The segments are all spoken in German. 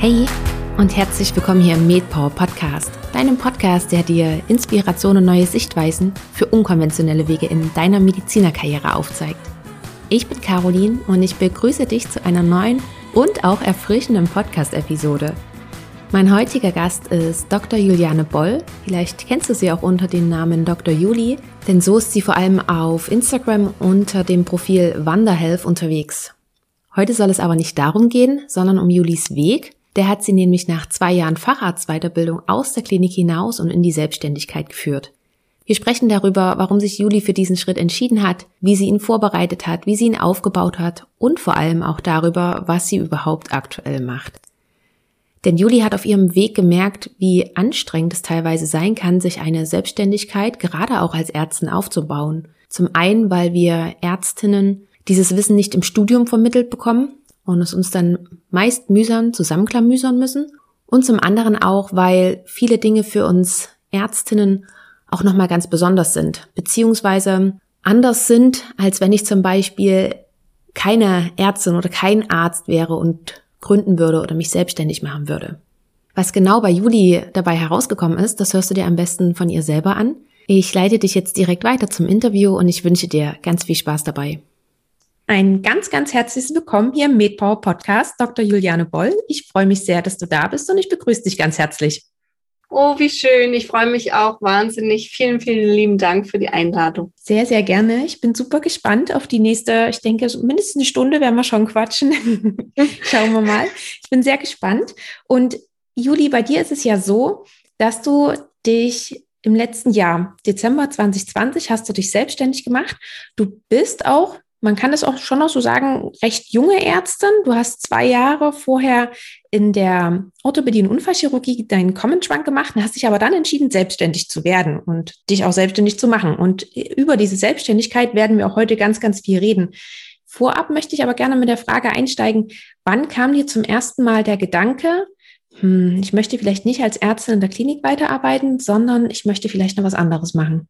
Hey und herzlich willkommen hier im MedPower Podcast, deinem Podcast, der dir Inspiration und neue Sichtweisen für unkonventionelle Wege in deiner Medizinerkarriere aufzeigt. Ich bin Caroline und ich begrüße dich zu einer neuen und auch erfrischenden Podcast-Episode. Mein heutiger Gast ist Dr. Juliane Boll. Vielleicht kennst du sie auch unter dem Namen Dr. Juli, denn so ist sie vor allem auf Instagram unter dem Profil Wanderhealth unterwegs. Heute soll es aber nicht darum gehen, sondern um Julis Weg, der hat sie nämlich nach zwei Jahren Facharztweiterbildung aus der Klinik hinaus und in die Selbstständigkeit geführt. Wir sprechen darüber, warum sich Juli für diesen Schritt entschieden hat, wie sie ihn vorbereitet hat, wie sie ihn aufgebaut hat und vor allem auch darüber, was sie überhaupt aktuell macht. Denn Juli hat auf ihrem Weg gemerkt, wie anstrengend es teilweise sein kann, sich eine Selbstständigkeit gerade auch als Ärztin aufzubauen. Zum einen, weil wir Ärztinnen dieses Wissen nicht im Studium vermittelt bekommen, und es uns dann meist mühsam zusammenklamüsern müssen. Und zum anderen auch, weil viele Dinge für uns Ärztinnen auch nochmal ganz besonders sind, beziehungsweise anders sind, als wenn ich zum Beispiel keine Ärztin oder kein Arzt wäre und gründen würde oder mich selbstständig machen würde. Was genau bei Juli dabei herausgekommen ist, das hörst du dir am besten von ihr selber an. Ich leite dich jetzt direkt weiter zum Interview und ich wünsche dir ganz viel Spaß dabei. Ein ganz, ganz herzliches Willkommen hier im MedPower Podcast, Dr. Juliane Boll. Ich freue mich sehr, dass du da bist und ich begrüße dich ganz herzlich. Oh, wie schön. Ich freue mich auch wahnsinnig. Vielen, vielen lieben Dank für die Einladung. Sehr, sehr gerne. Ich bin super gespannt auf die nächste, ich denke, mindestens eine Stunde werden wir schon quatschen. Schauen wir mal. Ich bin sehr gespannt. Und Juli, bei dir ist es ja so, dass du dich im letzten Jahr, Dezember 2020, hast du dich selbstständig gemacht. Du bist auch man kann es auch schon noch so sagen, recht junge Ärztin. Du hast zwei Jahre vorher in der Orthopädie und Unfallchirurgie deinen Trunk gemacht und hast dich aber dann entschieden, selbstständig zu werden und dich auch selbstständig zu machen. Und über diese Selbstständigkeit werden wir auch heute ganz, ganz viel reden. Vorab möchte ich aber gerne mit der Frage einsteigen, wann kam dir zum ersten Mal der Gedanke, hm, ich möchte vielleicht nicht als Ärztin in der Klinik weiterarbeiten, sondern ich möchte vielleicht noch was anderes machen?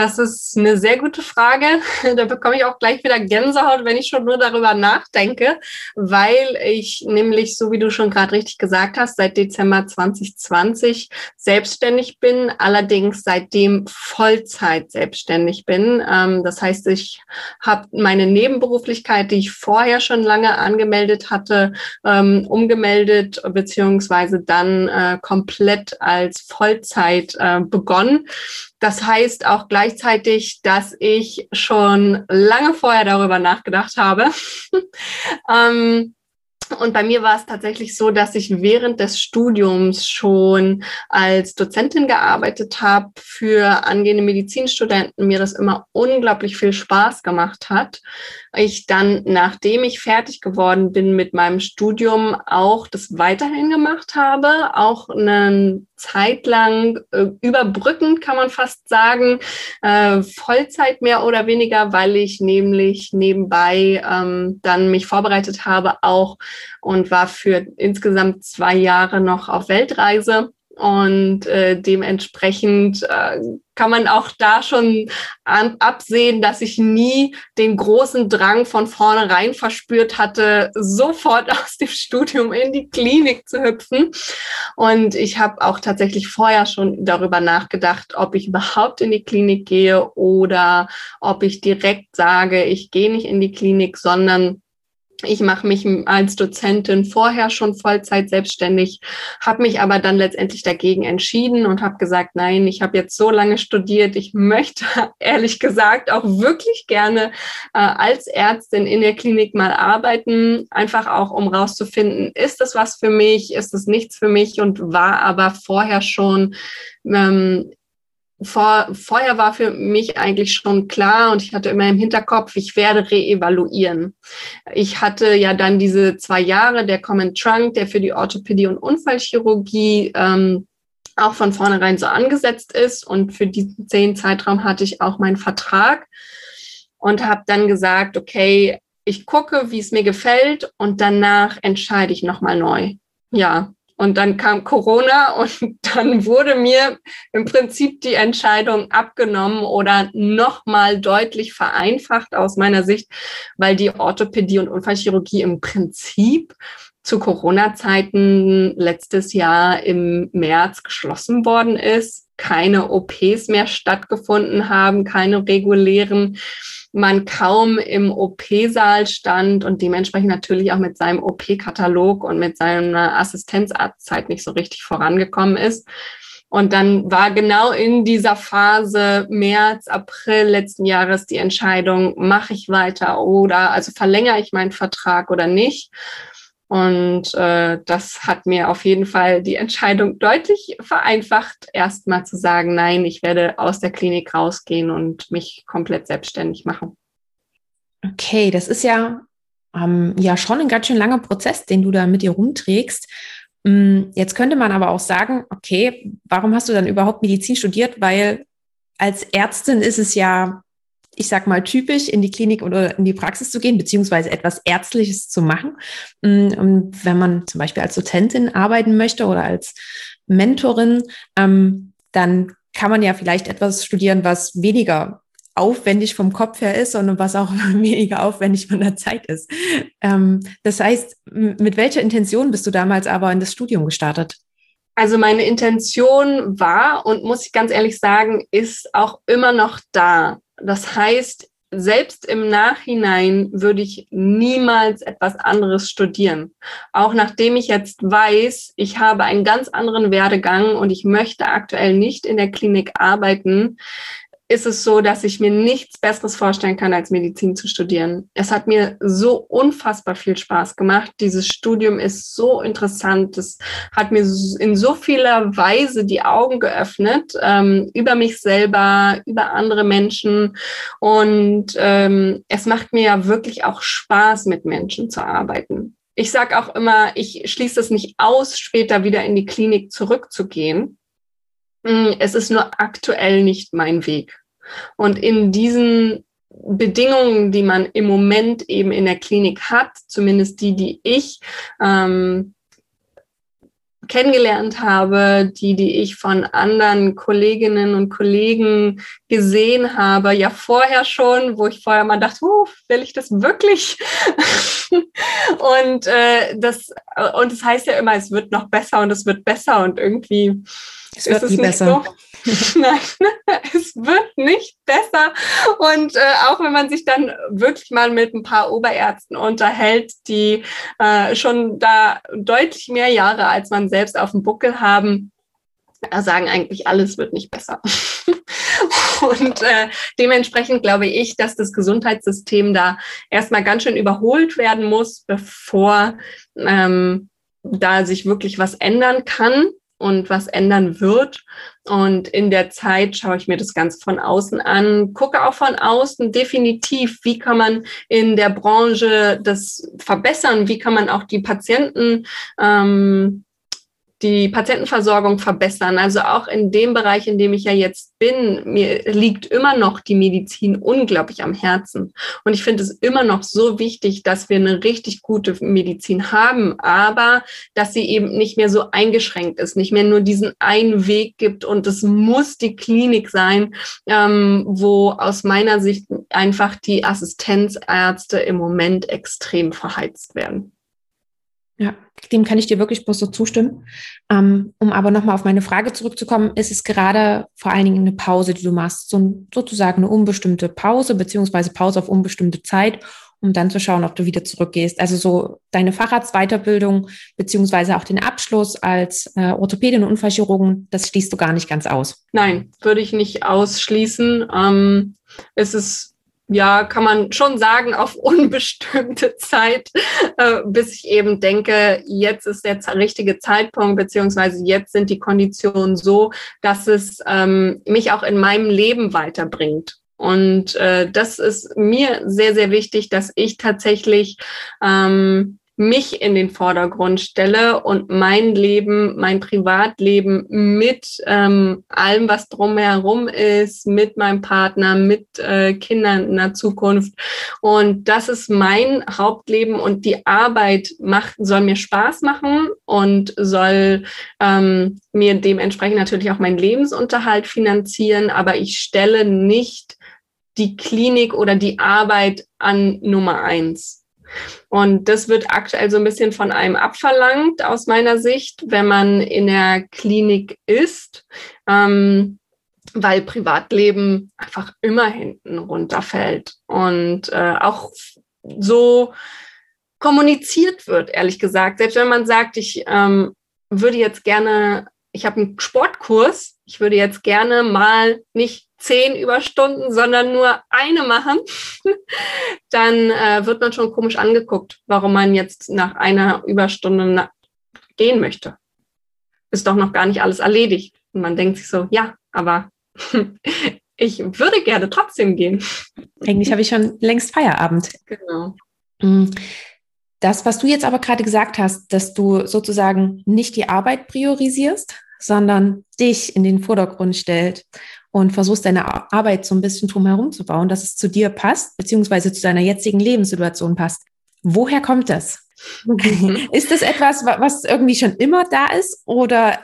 Das ist eine sehr gute Frage. Da bekomme ich auch gleich wieder Gänsehaut, wenn ich schon nur darüber nachdenke, weil ich nämlich, so wie du schon gerade richtig gesagt hast, seit Dezember 2020 selbstständig bin, allerdings seitdem Vollzeit selbstständig bin. Ähm, das heißt, ich habe meine Nebenberuflichkeit, die ich vorher schon lange angemeldet hatte, ähm, umgemeldet beziehungsweise dann äh, komplett als Vollzeit äh, begonnen. Das heißt auch gleichzeitig, dass ich schon lange vorher darüber nachgedacht habe. ähm, und bei mir war es tatsächlich so, dass ich während des Studiums schon als Dozentin gearbeitet habe für angehende Medizinstudenten, mir das immer unglaublich viel Spaß gemacht hat. Ich dann, nachdem ich fertig geworden bin mit meinem Studium, auch das weiterhin gemacht habe, auch eine Zeit lang äh, überbrückend, kann man fast sagen, äh, Vollzeit mehr oder weniger, weil ich nämlich nebenbei ähm, dann mich vorbereitet habe auch und war für insgesamt zwei Jahre noch auf Weltreise. Und äh, dementsprechend äh, kann man auch da schon an, absehen, dass ich nie den großen Drang von vornherein verspürt hatte, sofort aus dem Studium in die Klinik zu hüpfen. Und ich habe auch tatsächlich vorher schon darüber nachgedacht, ob ich überhaupt in die Klinik gehe oder ob ich direkt sage, ich gehe nicht in die Klinik, sondern ich mache mich als Dozentin vorher schon Vollzeit selbstständig, habe mich aber dann letztendlich dagegen entschieden und habe gesagt, nein, ich habe jetzt so lange studiert, ich möchte ehrlich gesagt auch wirklich gerne äh, als Ärztin in der Klinik mal arbeiten, einfach auch um rauszufinden, ist das was für mich, ist es nichts für mich und war aber vorher schon ähm, vor, vorher war für mich eigentlich schon klar und ich hatte immer im Hinterkopf, ich werde reevaluieren. Ich hatte ja dann diese zwei Jahre der Common Trunk, der für die Orthopädie und Unfallchirurgie ähm, auch von vornherein so angesetzt ist. Und für diesen zehn Zeitraum hatte ich auch meinen Vertrag und habe dann gesagt, okay, ich gucke, wie es mir gefällt und danach entscheide ich nochmal neu. Ja, und dann kam Corona und dann wurde mir im Prinzip die Entscheidung abgenommen oder nochmal deutlich vereinfacht aus meiner Sicht, weil die Orthopädie und Unfallchirurgie im Prinzip zu Corona-Zeiten letztes Jahr im März geschlossen worden ist, keine OPs mehr stattgefunden haben, keine regulären, man kaum im OP-Saal stand und dementsprechend natürlich auch mit seinem OP-Katalog und mit seiner Assistenzarztzeit nicht so richtig vorangekommen ist. Und dann war genau in dieser Phase März, April letzten Jahres die Entscheidung, mache ich weiter oder also verlängere ich meinen Vertrag oder nicht. Und äh, das hat mir auf jeden Fall die Entscheidung deutlich vereinfacht, erstmal zu sagen, nein, ich werde aus der Klinik rausgehen und mich komplett selbstständig machen. Okay, das ist ja, ähm, ja schon ein ganz schön langer Prozess, den du da mit dir rumträgst. Mm, jetzt könnte man aber auch sagen, okay, warum hast du dann überhaupt Medizin studiert? Weil als Ärztin ist es ja ich sag mal, typisch in die Klinik oder in die Praxis zu gehen, beziehungsweise etwas Ärztliches zu machen. Mm, und wenn man zum Beispiel als Dozentin arbeiten möchte oder als Mentorin, ähm, dann kann man ja vielleicht etwas studieren, was weniger aufwendig vom Kopf her ist, sondern was auch weniger aufwendig von der Zeit ist. Ähm, das heißt, mit welcher Intention bist du damals aber in das Studium gestartet? Also meine Intention war und muss ich ganz ehrlich sagen, ist auch immer noch da. Das heißt, selbst im Nachhinein würde ich niemals etwas anderes studieren. Auch nachdem ich jetzt weiß, ich habe einen ganz anderen Werdegang und ich möchte aktuell nicht in der Klinik arbeiten, ist es so, dass ich mir nichts Besseres vorstellen kann, als Medizin zu studieren. Es hat mir so unfassbar viel Spaß gemacht. Dieses Studium ist so interessant. Es hat mir in so vieler Weise die Augen geöffnet ähm, über mich selber, über andere Menschen. Und ähm, es macht mir ja wirklich auch Spaß, mit Menschen zu arbeiten. Ich sage auch immer, ich schließe es nicht aus, später wieder in die Klinik zurückzugehen. Hm, es ist nur aktuell nicht mein Weg. Und in diesen Bedingungen, die man im Moment eben in der Klinik hat, zumindest die, die ich ähm, kennengelernt habe, die, die ich von anderen Kolleginnen und Kollegen gesehen habe, ja vorher schon, wo ich vorher mal dachte, uh, will ich das wirklich? und äh, das und es das heißt ja immer, es wird noch besser und es wird besser und irgendwie es wird ist es besser. So. Nein, es wird nicht besser. Und äh, auch wenn man sich dann wirklich mal mit ein paar Oberärzten unterhält, die äh, schon da deutlich mehr Jahre als man selbst auf dem Buckel haben, sagen eigentlich, alles wird nicht besser. Und äh, dementsprechend glaube ich, dass das Gesundheitssystem da erstmal ganz schön überholt werden muss, bevor ähm, da sich wirklich was ändern kann und was ändern wird. Und in der Zeit schaue ich mir das Ganze von außen an, gucke auch von außen definitiv, wie kann man in der Branche das verbessern, wie kann man auch die Patienten ähm, die Patientenversorgung verbessern. Also auch in dem Bereich, in dem ich ja jetzt bin, mir liegt immer noch die Medizin unglaublich am Herzen. Und ich finde es immer noch so wichtig, dass wir eine richtig gute Medizin haben, aber dass sie eben nicht mehr so eingeschränkt ist, nicht mehr nur diesen einen Weg gibt und es muss die Klinik sein, ähm, wo aus meiner Sicht einfach die Assistenzärzte im Moment extrem verheizt werden. Ja, dem kann ich dir wirklich bloß so zustimmen. Ähm, um aber nochmal auf meine Frage zurückzukommen, ist es gerade vor allen Dingen eine Pause, die du machst, so sozusagen eine unbestimmte Pause, beziehungsweise Pause auf unbestimmte Zeit, um dann zu schauen, ob du wieder zurückgehst. Also so deine Facharztweiterbildung, beziehungsweise auch den Abschluss als äh, Orthopädin und Unfallchirurgen, das schließt du gar nicht ganz aus. Nein, würde ich nicht ausschließen. Ähm, es ist ja, kann man schon sagen, auf unbestimmte Zeit, äh, bis ich eben denke, jetzt ist der richtige Zeitpunkt, beziehungsweise jetzt sind die Konditionen so, dass es ähm, mich auch in meinem Leben weiterbringt. Und äh, das ist mir sehr, sehr wichtig, dass ich tatsächlich ähm, mich in den Vordergrund stelle und mein Leben, mein Privatleben mit ähm, allem, was drumherum ist, mit meinem Partner, mit äh, Kindern in der Zukunft. Und das ist mein Hauptleben und die Arbeit macht, soll mir Spaß machen und soll ähm, mir dementsprechend natürlich auch meinen Lebensunterhalt finanzieren, aber ich stelle nicht die Klinik oder die Arbeit an Nummer eins Und das wird aktuell so ein bisschen von einem abverlangt aus meiner Sicht, wenn man in der Klinik ist, ähm, weil Privatleben einfach immer hinten runterfällt und äh, auch so kommuniziert wird, ehrlich gesagt. Selbst wenn man sagt, ich ähm, würde jetzt gerne, ich habe einen Sportkurs, ich würde jetzt gerne mal nicht zehn Überstunden, sondern nur eine machen, dann äh, wird man schon komisch angeguckt, warum man jetzt nach einer Überstunde gehen möchte. Ist doch noch gar nicht alles erledigt. Und man denkt sich so, ja, aber ich würde gerne trotzdem gehen. Eigentlich habe ich schon längst Feierabend. Genau. Mm. Das, was du jetzt aber gerade gesagt hast, dass du sozusagen nicht die Arbeit priorisierst, sondern dich in den Vordergrund stellt und versuchst deine Arbeit so ein bisschen drumherum zu bauen, dass es zu dir passt, beziehungsweise zu deiner jetzigen Lebenssituation passt. Woher kommt das? Mhm. ist das etwas, was irgendwie schon immer da ist oder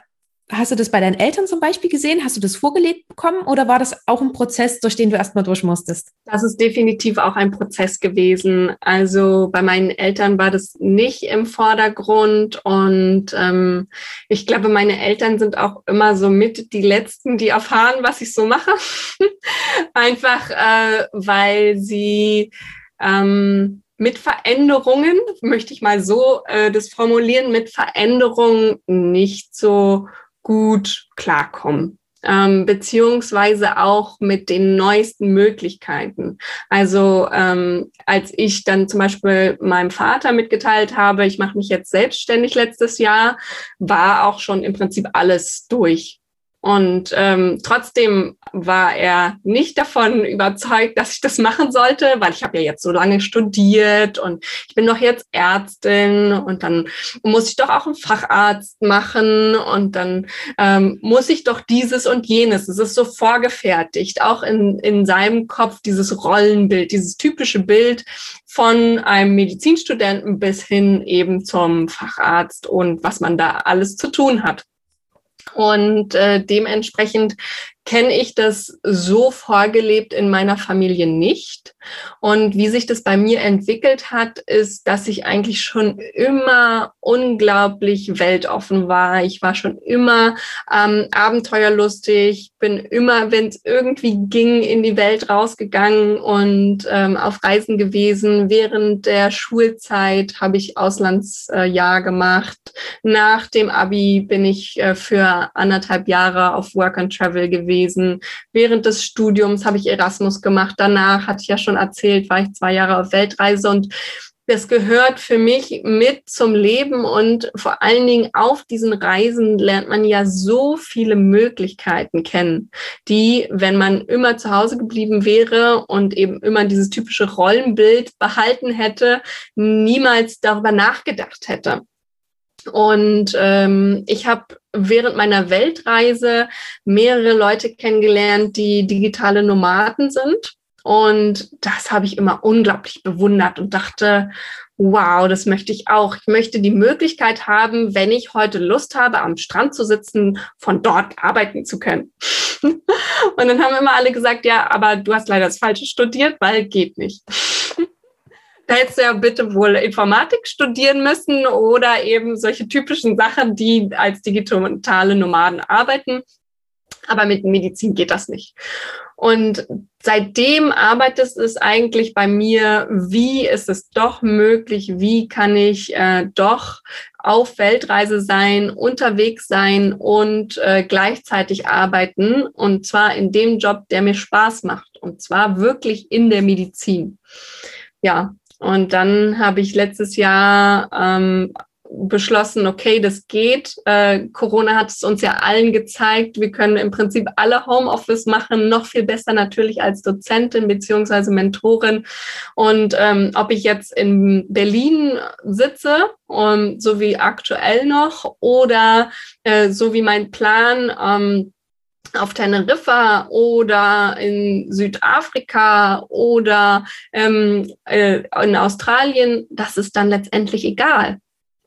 Hast du das bei deinen Eltern zum Beispiel gesehen? Hast du das vorgelegt bekommen oder war das auch ein Prozess, durch den du erstmal durch musstest? Das ist definitiv auch ein Prozess gewesen. Also bei meinen Eltern war das nicht im Vordergrund und ähm, ich glaube, meine Eltern sind auch immer so mit die Letzten, die erfahren, was ich so mache. Einfach äh, weil sie ähm, mit Veränderungen, möchte ich mal so äh, das formulieren, mit Veränderungen nicht so gut klarkommen. Ähm, beziehungsweise auch mit den neuesten Möglichkeiten. Also ähm, als ich dann zum Beispiel meinem Vater mitgeteilt habe, ich mache mich jetzt selbstständig letztes Jahr, war auch schon im Prinzip alles durch. Und ähm, trotzdem war er nicht davon überzeugt, dass ich das machen sollte, weil ich habe ja jetzt so lange studiert und ich bin doch jetzt Ärztin und dann muss ich doch auch einen Facharzt machen und dann ähm, muss ich doch dieses und jenes. Es ist so vorgefertigt, auch in, in seinem Kopf dieses Rollenbild, dieses typische Bild von einem Medizinstudenten bis hin eben zum Facharzt und was man da alles zu tun hat. Und äh, dementsprechend kenne ich das so vorgelebt in meiner Familie nicht. Und wie sich das bei mir entwickelt hat, ist, dass ich eigentlich schon immer unglaublich weltoffen war. Ich war schon immer ähm, abenteuerlustig, bin immer, wenn es irgendwie ging, in die Welt rausgegangen und ähm, auf Reisen gewesen. Während der Schulzeit habe ich Auslandsjahr gemacht. Nach dem Abi bin ich äh, für anderthalb Jahre auf Work and Travel gewesen. Während des Studiums habe ich Erasmus gemacht. Danach hatte ich ja schon erzählt, war ich zwei Jahre auf Weltreise und das gehört für mich mit zum Leben und vor allen Dingen auf diesen Reisen lernt man ja so viele Möglichkeiten kennen, die, wenn man immer zu Hause geblieben wäre und eben immer dieses typische Rollenbild behalten hätte, niemals darüber nachgedacht hätte. Und ähm, ich habe während meiner Weltreise mehrere Leute kennengelernt, die digitale Nomaden sind. Und das habe ich immer unglaublich bewundert und dachte, wow, das möchte ich auch. Ich möchte die Möglichkeit haben, wenn ich heute Lust habe, am Strand zu sitzen, von dort arbeiten zu können. und dann haben immer alle gesagt, ja, aber du hast leider das Falsche studiert, weil geht nicht. Da hättest du ja bitte wohl Informatik studieren müssen oder eben solche typischen Sachen, die als digitale Nomaden arbeiten. Aber mit Medizin geht das nicht. Und seitdem arbeitet es eigentlich bei mir, wie ist es doch möglich, wie kann ich äh, doch auf Weltreise sein, unterwegs sein und äh, gleichzeitig arbeiten. Und zwar in dem Job, der mir Spaß macht. Und zwar wirklich in der Medizin. Ja, und dann habe ich letztes Jahr ähm, beschlossen, okay, das geht. Äh, Corona hat es uns ja allen gezeigt. Wir können im Prinzip alle Homeoffice machen, noch viel besser natürlich als Dozentin beziehungsweise Mentorin. Und ähm, ob ich jetzt in Berlin sitze, um, so wie aktuell noch, oder äh, so wie mein Plan, ähm, auf Teneriffa oder in Südafrika oder ähm, äh, in Australien, das ist dann letztendlich egal.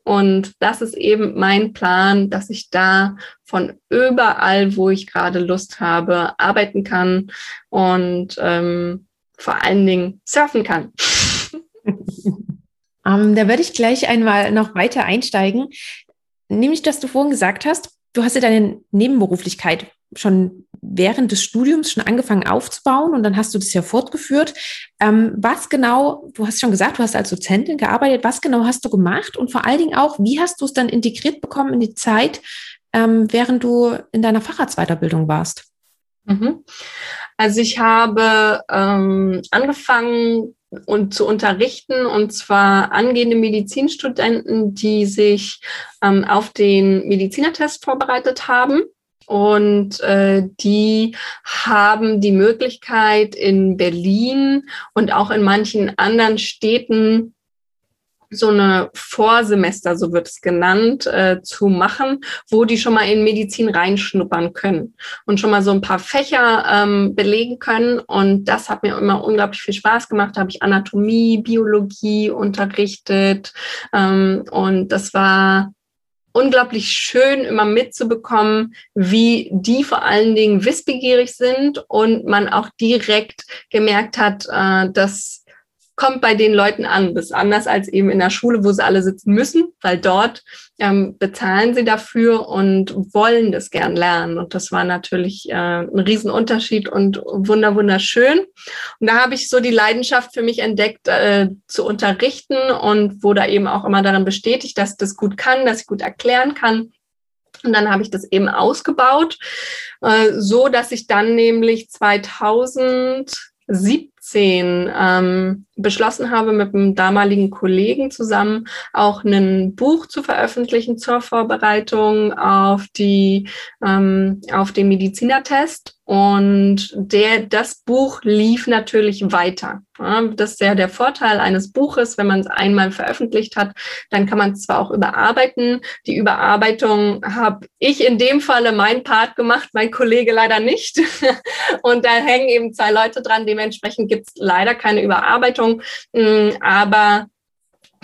Und das ist eben mein Plan, dass ich da von überall, wo ich gerade Lust habe, arbeiten kann und ähm, vor allen Dingen surfen kann. Ähm, da würde ich gleich einmal noch weiter einsteigen. Nämlich, dass du vorhin gesagt hast, du hast ja deine Nebenberuflichkeit schon während des Studiums schon angefangen aufzubauen und dann hast du das ja fortgeführt. Ähm, was genau, du hast schon gesagt, du hast als Dozentin gearbeitet, was genau hast du gemacht und vor allen Dingen auch, wie hast du es dann integriert bekommen in die Zeit, ähm, während du in deiner Facharztweiterbildung warst? Mhm. Also ich habe ähm, angefangen und zu unterrichten und zwar angehende Medizinstudenten, die sich ähm, auf den Medizinertest vorbereitet haben. Und äh, die haben die Möglichkeit in Berlin und auch in manchen anderen Städten so eine Vorsemester, so wird es genannt, äh, zu machen, wo die schon mal in Medizin reinschnuppern können und schon mal so ein paar Fächer ähm, belegen können. Und das hat mir immer unglaublich viel Spaß gemacht. Da habe ich Anatomie, Biologie unterrichtet ähm, und das war unglaublich schön, immer mitzubekommen, wie die vor allen Dingen wissbegierig sind und man auch direkt gemerkt hat, äh, dass kommt bei den Leuten an. Das ist anders als eben in der Schule, wo sie alle sitzen müssen, weil dort ähm, bezahlen sie dafür und wollen das gern lernen. Und das war natürlich äh, ein Riesenunterschied und wunder wunderschön. Und da habe ich so die Leidenschaft für mich entdeckt, äh, zu unterrichten und wurde eben auch immer darin bestätigt, dass ich das gut kann, dass ich gut erklären kann. Und dann habe ich das eben ausgebaut, äh, so dass ich dann nämlich 2017 ähm, beschlossen habe, mit einem damaligen Kollegen zusammen auch ein Buch zu veröffentlichen zur Vorbereitung auf die ähm, auf den Medizinertest. Und der, das Buch lief natürlich weiter. Das ist ja der Vorteil eines Buches, wenn man es einmal veröffentlicht hat, dann kann man es zwar auch überarbeiten. Die Überarbeitung habe ich in dem Falle mein Part gemacht, mein Kollege leider nicht. Und da hängen eben zwei Leute dran. Dementsprechend gibt es leider keine Überarbeitung. Mm, aber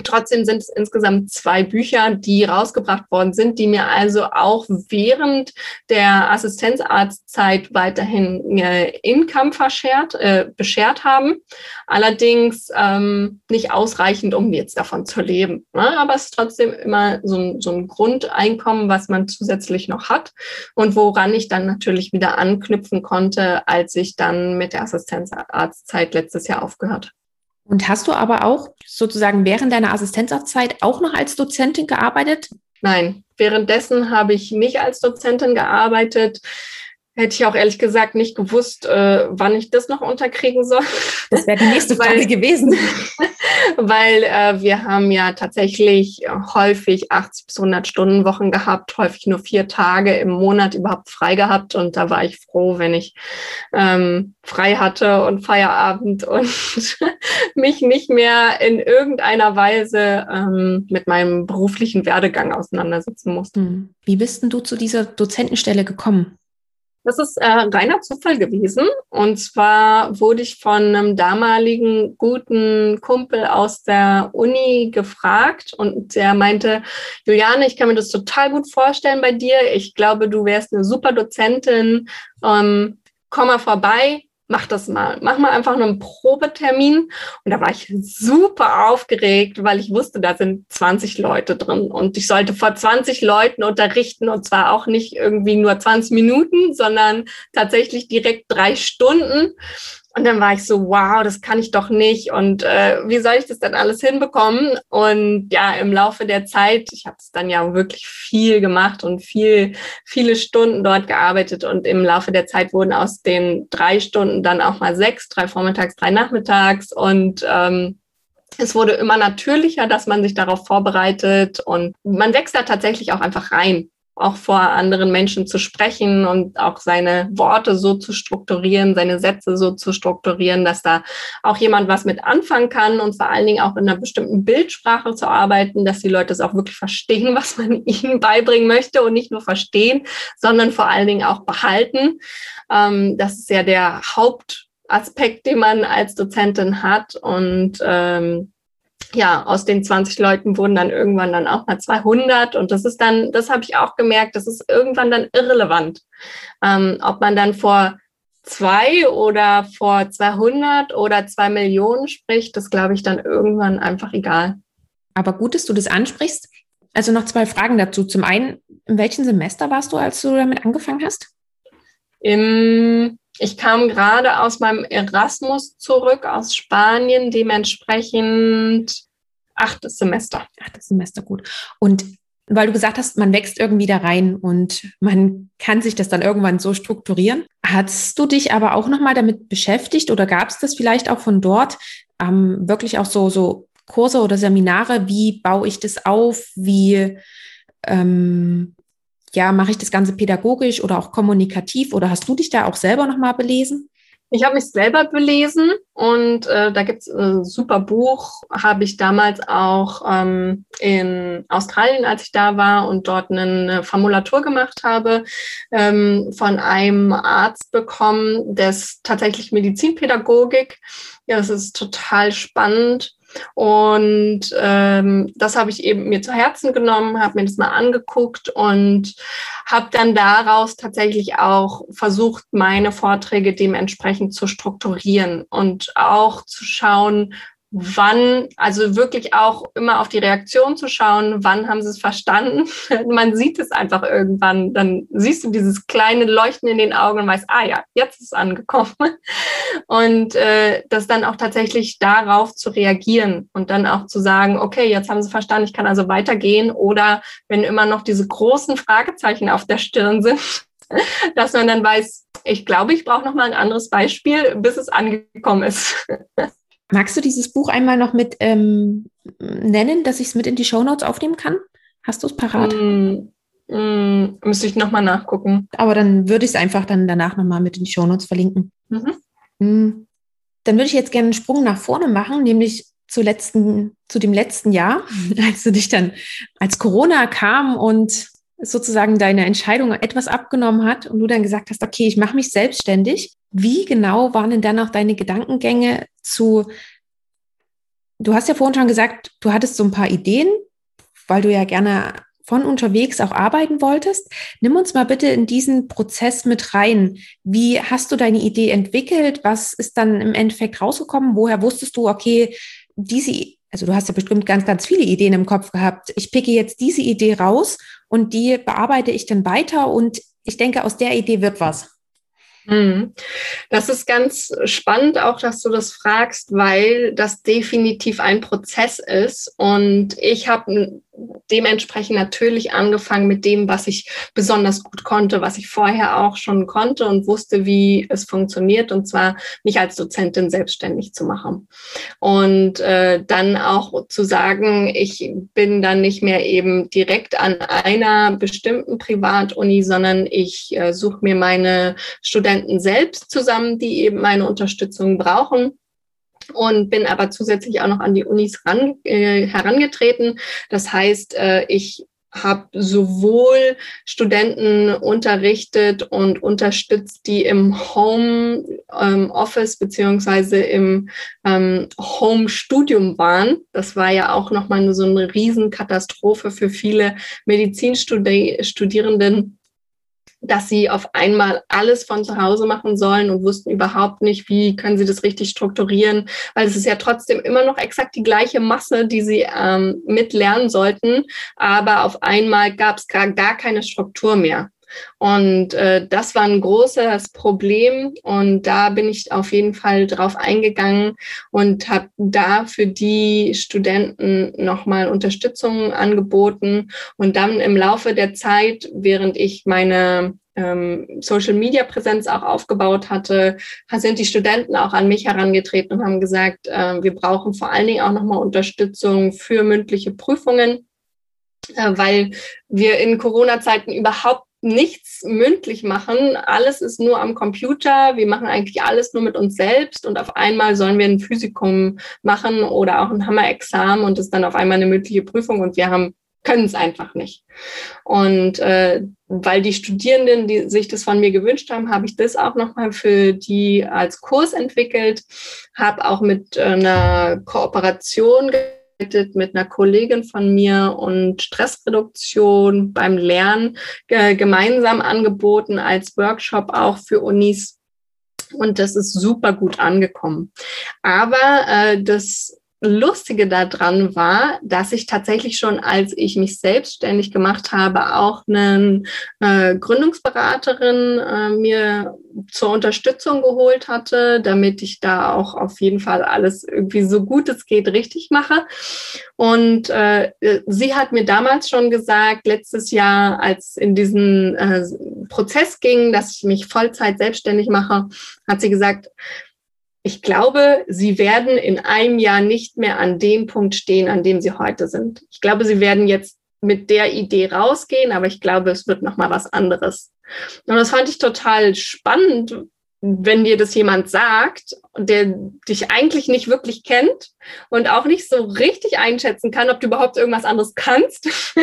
Trotzdem sind es insgesamt zwei Bücher, die rausgebracht worden sind, die mir also auch während der Assistenzarztzeit weiterhin äh, Income verschert, äh, beschert haben. Allerdings ähm, nicht ausreichend, um jetzt davon zu leben. Ne? Aber es ist trotzdem immer so ein, so ein Grundeinkommen, was man zusätzlich noch hat und woran ich dann natürlich wieder anknüpfen konnte, als ich dann mit der Assistenzarztzeit letztes Jahr aufgehört und hast du aber auch sozusagen während deiner Assistenzzeit auch noch als Dozentin gearbeitet? Nein, währenddessen habe ich nicht als Dozentin gearbeitet. Hätte ich auch ehrlich gesagt nicht gewusst, äh, wann ich das noch unterkriegen soll. Das wäre die nächste Frage weil, gewesen. weil äh, wir haben ja tatsächlich häufig 80 bis 100 Stunden Wochen gehabt, häufig nur vier Tage im Monat überhaupt frei gehabt. Und da war ich froh, wenn ich ähm, frei hatte und Feierabend und mich nicht mehr in irgendeiner Weise ähm, mit meinem beruflichen Werdegang auseinandersetzen musste. Hm. Wie bist denn du zu dieser Dozentenstelle gekommen? Das ist äh, reiner Zufall gewesen. Und zwar wurde ich von einem damaligen guten Kumpel aus der Uni gefragt und der meinte, Juliane, ich kann mir das total gut vorstellen bei dir. Ich glaube, du wärst eine super Dozentin. Ähm, komm mal vorbei, mach das mal. Mach mal einfach einen Probetermin. Und da war ich super aufgeregt, weil ich wusste, da sind 20 Leute drin und ich sollte vor 20 Leuten unterrichten und zwar auch nicht irgendwie nur 20 Minuten, sondern tatsächlich direkt drei Stunden. Und dann war ich so, wow, das kann ich doch nicht. Und äh, wie soll ich das dann alles hinbekommen? Und ja, im Laufe der Zeit, ich habe es dann ja wirklich viel gemacht und viel, viele Stunden dort gearbeitet. Und im Laufe der Zeit wurden aus den drei Stunden dann auch mal sechs, drei vormittags, drei nachmittags. Und ähm, es wurde immer natürlicher, dass man sich darauf vorbereitet und man wächst da tatsächlich auch einfach rein auch vor anderen Menschen zu sprechen und auch seine Worte so zu strukturieren, seine Sätze so zu strukturieren, dass da auch jemand was mit anfangen kann und vor allen Dingen auch in einer bestimmten Bildsprache zu arbeiten, dass die Leute es auch wirklich verstehen, was man ihnen beibringen möchte und nicht nur verstehen, sondern vor allen Dingen auch behalten. Ähm, das ist ja der Hauptaspekt, den man als Dozentin hat und ähm, ja, aus den 20 Leuten wurden dann irgendwann dann auch mal 200 und das ist dann, das habe ich auch gemerkt, das ist irgendwann dann irrelevant, ähm, ob man dann vor zwei oder vor 200 oder zwei Millionen spricht, das glaube ich dann irgendwann einfach egal. Aber gut, dass du das ansprichst. Also noch zwei Fragen dazu. Zum einen, in welchem Semester warst du, als du damit angefangen hast? Im, ich kam gerade aus meinem Erasmus zurück aus Spanien, dementsprechend achtes Semester. Achtes Semester, gut. Und weil du gesagt hast, man wächst irgendwie da rein und man kann sich das dann irgendwann so strukturieren. Hast du dich aber auch nochmal damit beschäftigt oder gab es das vielleicht auch von dort ähm, wirklich auch so, so Kurse oder Seminare? Wie baue ich das auf? Wie ähm, ja, mache ich das Ganze pädagogisch oder auch kommunikativ? Oder hast du dich da auch selber nochmal belesen? Ich habe mich selber belesen und äh, da gibt es ein super Buch, habe ich damals auch ähm, in Australien, als ich da war und dort eine Formulatur gemacht habe, ähm, von einem Arzt bekommen, des tatsächlich Medizinpädagogik. Ja, das ist total spannend. Und ähm, das habe ich eben mir zu Herzen genommen, habe mir das mal angeguckt und habe dann daraus tatsächlich auch versucht, meine Vorträge dementsprechend zu strukturieren und auch zu schauen, wann, also wirklich auch immer auf die Reaktion zu schauen, wann haben sie es verstanden. Man sieht es einfach irgendwann, dann siehst du dieses kleine Leuchten in den Augen und weißt, ah ja, jetzt ist es angekommen. Und äh, das dann auch tatsächlich darauf zu reagieren und dann auch zu sagen, okay, jetzt haben sie verstanden, ich kann also weitergehen. Oder wenn immer noch diese großen Fragezeichen auf der Stirn sind, dass man dann weiß, ich glaube, ich brauche noch mal ein anderes Beispiel, bis es angekommen ist. Magst du dieses Buch einmal noch mit ähm, nennen, dass ich es mit in die Shownotes aufnehmen kann? Hast du es parat? Mm, mm, müsste ich nochmal nachgucken. Aber dann würde ich es einfach dann danach nochmal mit in die Shownotes verlinken. Mhm. Mm. Dann würde ich jetzt gerne einen Sprung nach vorne machen, nämlich zu, letzten, zu dem letzten Jahr, als du dich dann, als Corona kam und sozusagen deine Entscheidung etwas abgenommen hat und du dann gesagt hast, okay, ich mache mich selbstständig. Wie genau waren denn dann auch deine Gedankengänge zu, du hast ja vorhin schon gesagt, du hattest so ein paar Ideen, weil du ja gerne von unterwegs auch arbeiten wolltest. Nimm uns mal bitte in diesen Prozess mit rein. Wie hast du deine Idee entwickelt? Was ist dann im Endeffekt rausgekommen? Woher wusstest du, okay, diese, also du hast ja bestimmt ganz, ganz viele Ideen im Kopf gehabt. Ich picke jetzt diese Idee raus und die bearbeite ich dann weiter und ich denke, aus der Idee wird was. Mhm. Das ist ganz spannend auch, dass du das fragst, weil das definitiv ein Prozess ist. Und ich habe dementsprechend natürlich angefangen mit dem, was ich besonders gut konnte, was ich vorher auch schon konnte und wusste, wie es funktioniert, und zwar mich als Dozentin selbstständig zu machen. Und äh, dann auch zu sagen, ich bin dann nicht mehr eben direkt an einer bestimmten Privatuni, sondern ich äh, suche mir meine Studenten selbst zusammen, die eben meine Unterstützung brauchen und bin aber zusätzlich auch noch an die Unis ran, äh, herangetreten. Das heißt, äh, ich habe sowohl Studenten unterrichtet und unterstützt, die im Home ähm, Office beziehungsweise im ähm, Home Studium waren. Das war ja auch nochmal so eine Riesenkatastrophe für viele Medizinstudierenden dass sie auf einmal alles von zu Hause machen sollen und wussten überhaupt nicht, wie können sie das richtig strukturieren, weil es ist ja trotzdem immer noch exakt die gleiche Masse, die sie ähm, mitlernen sollten, aber auf einmal gab es gar, gar keine Struktur mehr. Und äh, das war ein großes Problem. Und da bin ich auf jeden Fall drauf eingegangen und habe da für die Studenten nochmal Unterstützung angeboten. Und dann im Laufe der Zeit, während ich meine ähm, Social Media Präsenz auch aufgebaut hatte, sind die Studenten auch an mich herangetreten und haben gesagt, äh, wir brauchen vor allen Dingen auch nochmal Unterstützung für mündliche Prüfungen, äh, weil wir in Corona-Zeiten überhaupt nichts mündlich machen. Alles ist nur am Computer. Wir machen eigentlich alles nur mit uns selbst und auf einmal sollen wir ein Physikum machen oder auch ein Hammer-Examen und es dann auf einmal eine mündliche Prüfung und wir haben können es einfach nicht. Und äh, weil die Studierenden, die sich das von mir gewünscht haben, habe ich das auch nochmal für die als Kurs entwickelt, habe auch mit einer Kooperation mit einer Kollegin von mir und Stressreduktion beim Lernen äh, gemeinsam angeboten als Workshop auch für Unis. Und das ist super gut angekommen. Aber äh, das Lustige daran war, dass ich tatsächlich schon, als ich mich selbstständig gemacht habe, auch eine äh, Gründungsberaterin äh, mir zur Unterstützung geholt hatte, damit ich da auch auf jeden Fall alles irgendwie so gut es geht richtig mache. Und äh, sie hat mir damals schon gesagt, letztes Jahr, als in diesen äh, Prozess ging, dass ich mich Vollzeit selbstständig mache, hat sie gesagt, ich glaube, sie werden in einem Jahr nicht mehr an dem Punkt stehen, an dem sie heute sind. Ich glaube, sie werden jetzt mit der Idee rausgehen, aber ich glaube, es wird noch mal was anderes. Und das fand ich total spannend, wenn dir das jemand sagt, der dich eigentlich nicht wirklich kennt und auch nicht so richtig einschätzen kann, ob du überhaupt irgendwas anderes kannst.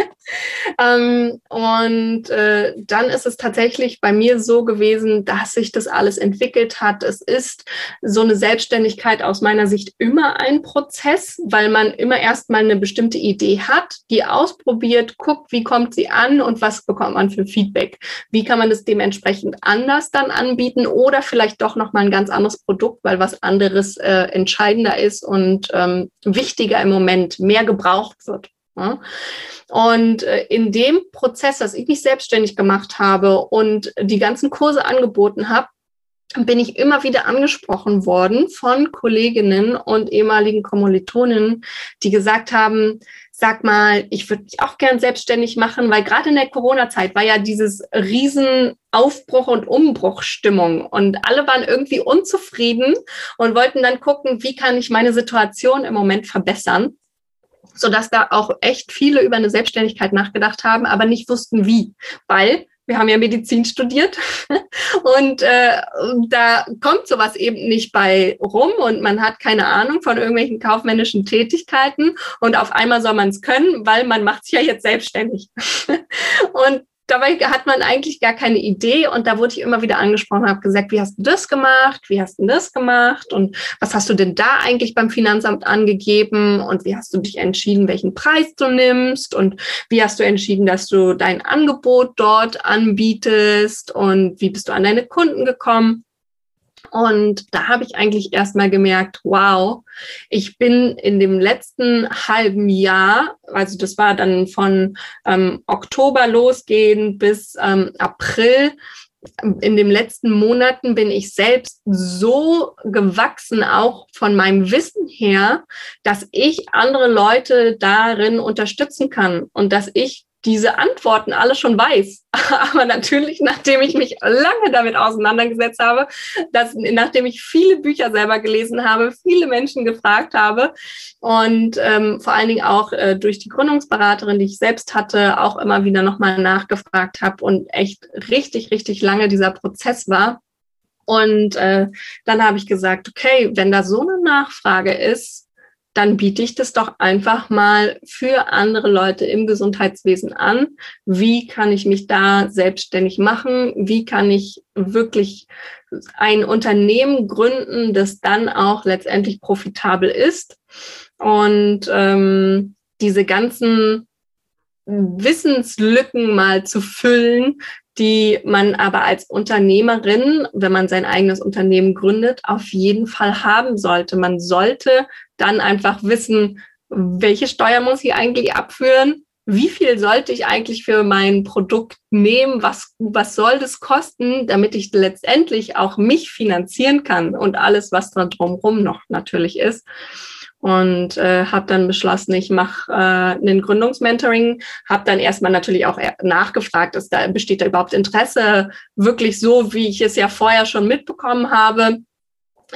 ähm, und äh, dann ist es tatsächlich bei mir so gewesen, dass sich das alles entwickelt hat. Es ist so eine Selbstständigkeit aus meiner Sicht immer ein Prozess, weil man immer erstmal eine bestimmte Idee hat, die ausprobiert, guckt, wie kommt sie an und was bekommt man für Feedback. Wie kann man das dementsprechend anders dann anbieten oder vielleicht doch nochmal ein ganz anderes Produkt, weil was anderes äh, entscheidender ist und ähm, wichtiger im Moment, mehr gebraucht wird. Ja? Und äh, in dem Prozess, dass ich mich selbstständig gemacht habe und die ganzen Kurse angeboten habe, bin ich immer wieder angesprochen worden von Kolleginnen und ehemaligen Kommilitoninnen, die gesagt haben, sag mal, ich würde mich auch gern selbstständig machen, weil gerade in der Corona-Zeit war ja dieses riesen Aufbruch- und Umbruchstimmung und alle waren irgendwie unzufrieden und wollten dann gucken, wie kann ich meine Situation im Moment verbessern sodass da auch echt viele über eine Selbstständigkeit nachgedacht haben, aber nicht wussten wie, weil wir haben ja Medizin studiert und äh, da kommt sowas eben nicht bei rum und man hat keine Ahnung von irgendwelchen kaufmännischen Tätigkeiten und auf einmal soll man es können, weil man macht sich ja jetzt selbstständig. und dabei hat man eigentlich gar keine Idee und da wurde ich immer wieder angesprochen, habe gesagt, wie hast du das gemacht, wie hast du das gemacht? Und was hast du denn da eigentlich beim Finanzamt angegeben? Und wie hast du dich entschieden, welchen Preis du nimmst? Und wie hast du entschieden, dass du dein Angebot dort anbietest? Und wie bist du an deine Kunden gekommen? Und da habe ich eigentlich erstmal gemerkt, wow, ich bin in dem letzten halben Jahr, also das war dann von ähm, Oktober losgehend bis ähm, April, in den letzten Monaten bin ich selbst so gewachsen, auch von meinem Wissen her, dass ich andere Leute darin unterstützen kann und dass ich diese Antworten alle schon weiß. Aber natürlich, nachdem ich mich lange damit auseinandergesetzt habe, dass, nachdem ich viele Bücher selber gelesen habe, viele Menschen gefragt habe und ähm, vor allen Dingen auch äh, durch die Gründungsberaterin, die ich selbst hatte, auch immer wieder nochmal nachgefragt habe und echt richtig, richtig lange dieser Prozess war. Und äh, dann habe ich gesagt, okay, wenn da so eine Nachfrage ist, dann biete ich das doch einfach mal für andere Leute im Gesundheitswesen an. Wie kann ich mich da selbstständig machen? Wie kann ich wirklich ein Unternehmen gründen, das dann auch letztendlich profitabel ist? Und ähm, diese ganzen Wissenslücken mal zu füllen, die man aber als Unternehmerin, wenn man sein eigenes Unternehmen gründet, auf jeden Fall haben sollte. Man sollte dann einfach wissen, welche Steuer muss ich eigentlich abführen? Wie viel sollte ich eigentlich für mein Produkt nehmen? Was, was soll das kosten, damit ich letztendlich auch mich finanzieren kann und alles, was da drumherum noch natürlich ist? Und äh, habe dann beschlossen, ich mache äh, ein Gründungsmentoring, habe dann erstmal natürlich auch nachgefragt, ist da besteht da überhaupt Interesse, wirklich so, wie ich es ja vorher schon mitbekommen habe.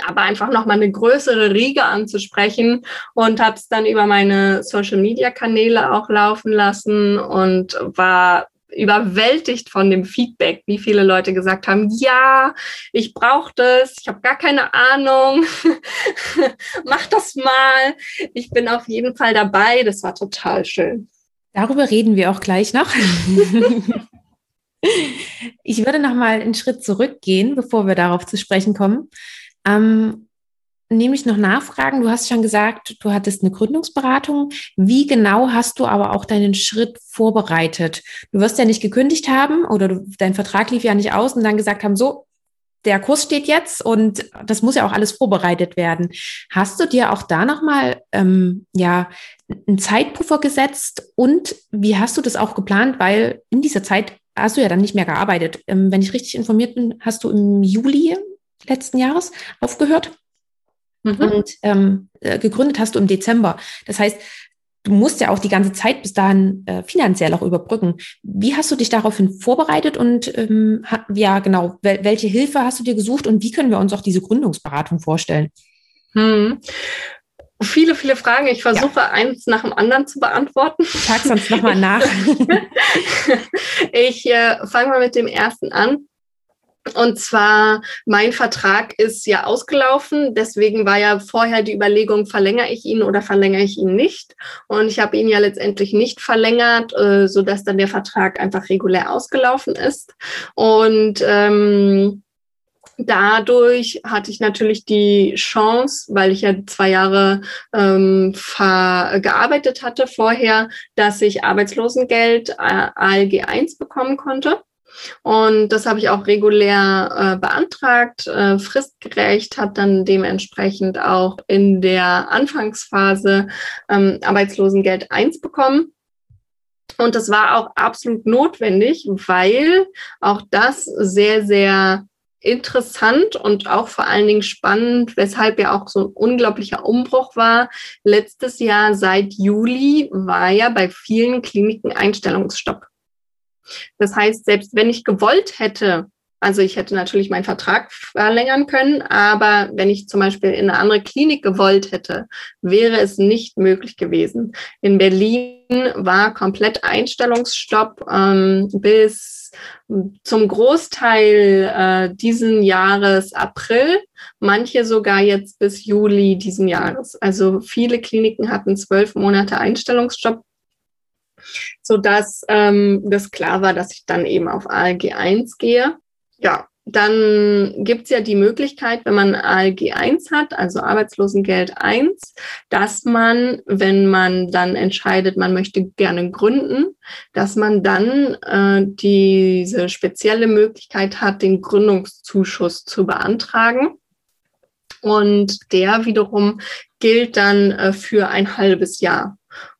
Aber einfach nochmal eine größere Riege anzusprechen und habe es dann über meine Social-Media-Kanäle auch laufen lassen und war überwältigt von dem Feedback, wie viele Leute gesagt haben, ja, ich brauche das, ich habe gar keine Ahnung, mach das mal. Ich bin auf jeden Fall dabei, das war total schön. Darüber reden wir auch gleich noch. ich würde noch mal einen Schritt zurückgehen, bevor wir darauf zu sprechen kommen. Ähm, nämlich noch nachfragen. Du hast schon gesagt, du hattest eine Gründungsberatung. Wie genau hast du aber auch deinen Schritt vorbereitet? Du wirst ja nicht gekündigt haben oder du, dein Vertrag lief ja nicht aus und dann gesagt haben, so, der Kurs steht jetzt und das muss ja auch alles vorbereitet werden. Hast du dir auch da nochmal ähm, ja, einen Zeitpuffer gesetzt und wie hast du das auch geplant? Weil in dieser Zeit hast du ja dann nicht mehr gearbeitet. Ähm, wenn ich richtig informiert bin, hast du im Juli letzten Jahres aufgehört mhm. und ähm, äh, gegründet hast du im Dezember. Das heißt, du musst ja auch die ganze Zeit bis dahin äh, finanziell auch überbrücken. Wie hast du dich daraufhin vorbereitet und ähm, ja, genau, wel welche Hilfe hast du dir gesucht und wie können wir uns auch diese Gründungsberatung vorstellen? Hm. Viele, viele Fragen. Ich versuche ja. eins nach dem anderen zu beantworten. Sag sonst nochmal nach. ich äh, fange mal mit dem ersten an. Und zwar, mein Vertrag ist ja ausgelaufen. Deswegen war ja vorher die Überlegung, verlängere ich ihn oder verlängere ich ihn nicht. Und ich habe ihn ja letztendlich nicht verlängert, äh, sodass dann der Vertrag einfach regulär ausgelaufen ist. Und ähm, dadurch hatte ich natürlich die Chance, weil ich ja zwei Jahre ähm, gearbeitet hatte vorher, dass ich Arbeitslosengeld äh, ALG 1 bekommen konnte. Und das habe ich auch regulär äh, beantragt, äh, fristgerecht, habe dann dementsprechend auch in der Anfangsphase ähm, Arbeitslosengeld 1 bekommen. Und das war auch absolut notwendig, weil auch das sehr, sehr interessant und auch vor allen Dingen spannend, weshalb ja auch so ein unglaublicher Umbruch war. Letztes Jahr seit Juli war ja bei vielen Kliniken Einstellungsstopp. Das heißt, selbst wenn ich gewollt hätte, also ich hätte natürlich meinen Vertrag verlängern können, aber wenn ich zum Beispiel in eine andere Klinik gewollt hätte, wäre es nicht möglich gewesen. In Berlin war komplett Einstellungsstopp ähm, bis zum Großteil äh, diesen Jahres April, manche sogar jetzt bis Juli diesen Jahres. Also viele Kliniken hatten zwölf Monate Einstellungsstopp so dass ähm, das klar war, dass ich dann eben auf ALG 1 gehe. Ja, dann gibt's ja die Möglichkeit, wenn man ALG 1 hat, also Arbeitslosengeld 1, dass man, wenn man dann entscheidet, man möchte gerne gründen, dass man dann äh, diese spezielle Möglichkeit hat, den Gründungszuschuss zu beantragen. Und der wiederum gilt dann äh, für ein halbes Jahr.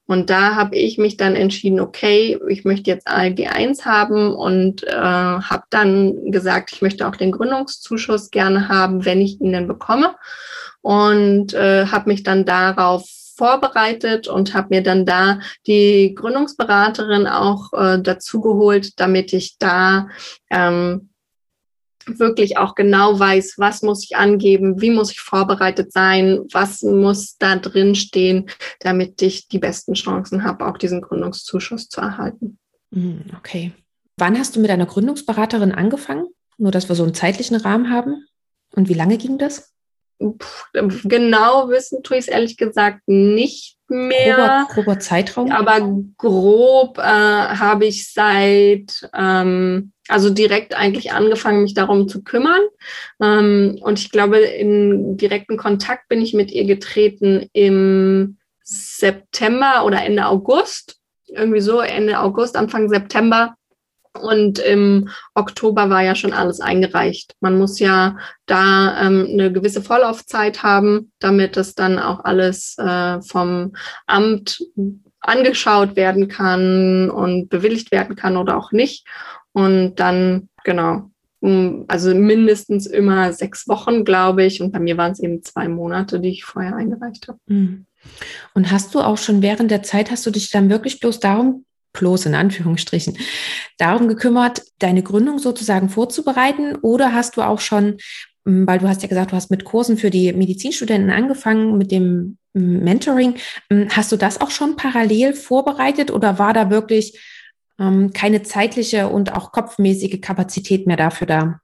Und da habe ich mich dann entschieden, okay, ich möchte jetzt ALG 1 haben und äh, habe dann gesagt, ich möchte auch den Gründungszuschuss gerne haben, wenn ich ihn denn bekomme. Und äh, habe mich dann darauf vorbereitet und habe mir dann da die Gründungsberaterin auch äh, dazu geholt, damit ich da ähm, wirklich auch genau weiß, was muss ich angeben, wie muss ich vorbereitet sein, was muss da drin stehen, damit ich die besten Chancen habe, auch diesen Gründungszuschuss zu erhalten. Hm, okay. Wann hast du mit deiner Gründungsberaterin angefangen? Nur, dass wir so einen zeitlichen Rahmen haben. Und wie lange ging das? Genau wissen tue ich es ehrlich gesagt nicht mehr. Grober, grober Zeitraum? Aber grob äh, habe ich seit, ähm, also direkt eigentlich angefangen, mich darum zu kümmern. Ähm, und ich glaube, in direkten Kontakt bin ich mit ihr getreten im September oder Ende August. Irgendwie so, Ende August, Anfang September und im Oktober war ja schon alles eingereicht. Man muss ja da ähm, eine gewisse Vorlaufzeit haben, damit es dann auch alles äh, vom Amt angeschaut werden kann und bewilligt werden kann oder auch nicht. Und dann, genau, also mindestens immer sechs Wochen, glaube ich. Und bei mir waren es eben zwei Monate, die ich vorher eingereicht habe. Hm. Und hast du auch schon während der Zeit, hast du dich dann wirklich bloß darum bloß in Anführungsstrichen, darum gekümmert, deine Gründung sozusagen vorzubereiten? Oder hast du auch schon, hm, weil du hast ja gesagt, du hast mit Kursen für die Medizinstudenten angefangen, mit dem hm, Mentoring, hm, hast du das auch schon parallel vorbereitet oder war da wirklich ähm, keine zeitliche und auch kopfmäßige Kapazität mehr dafür da?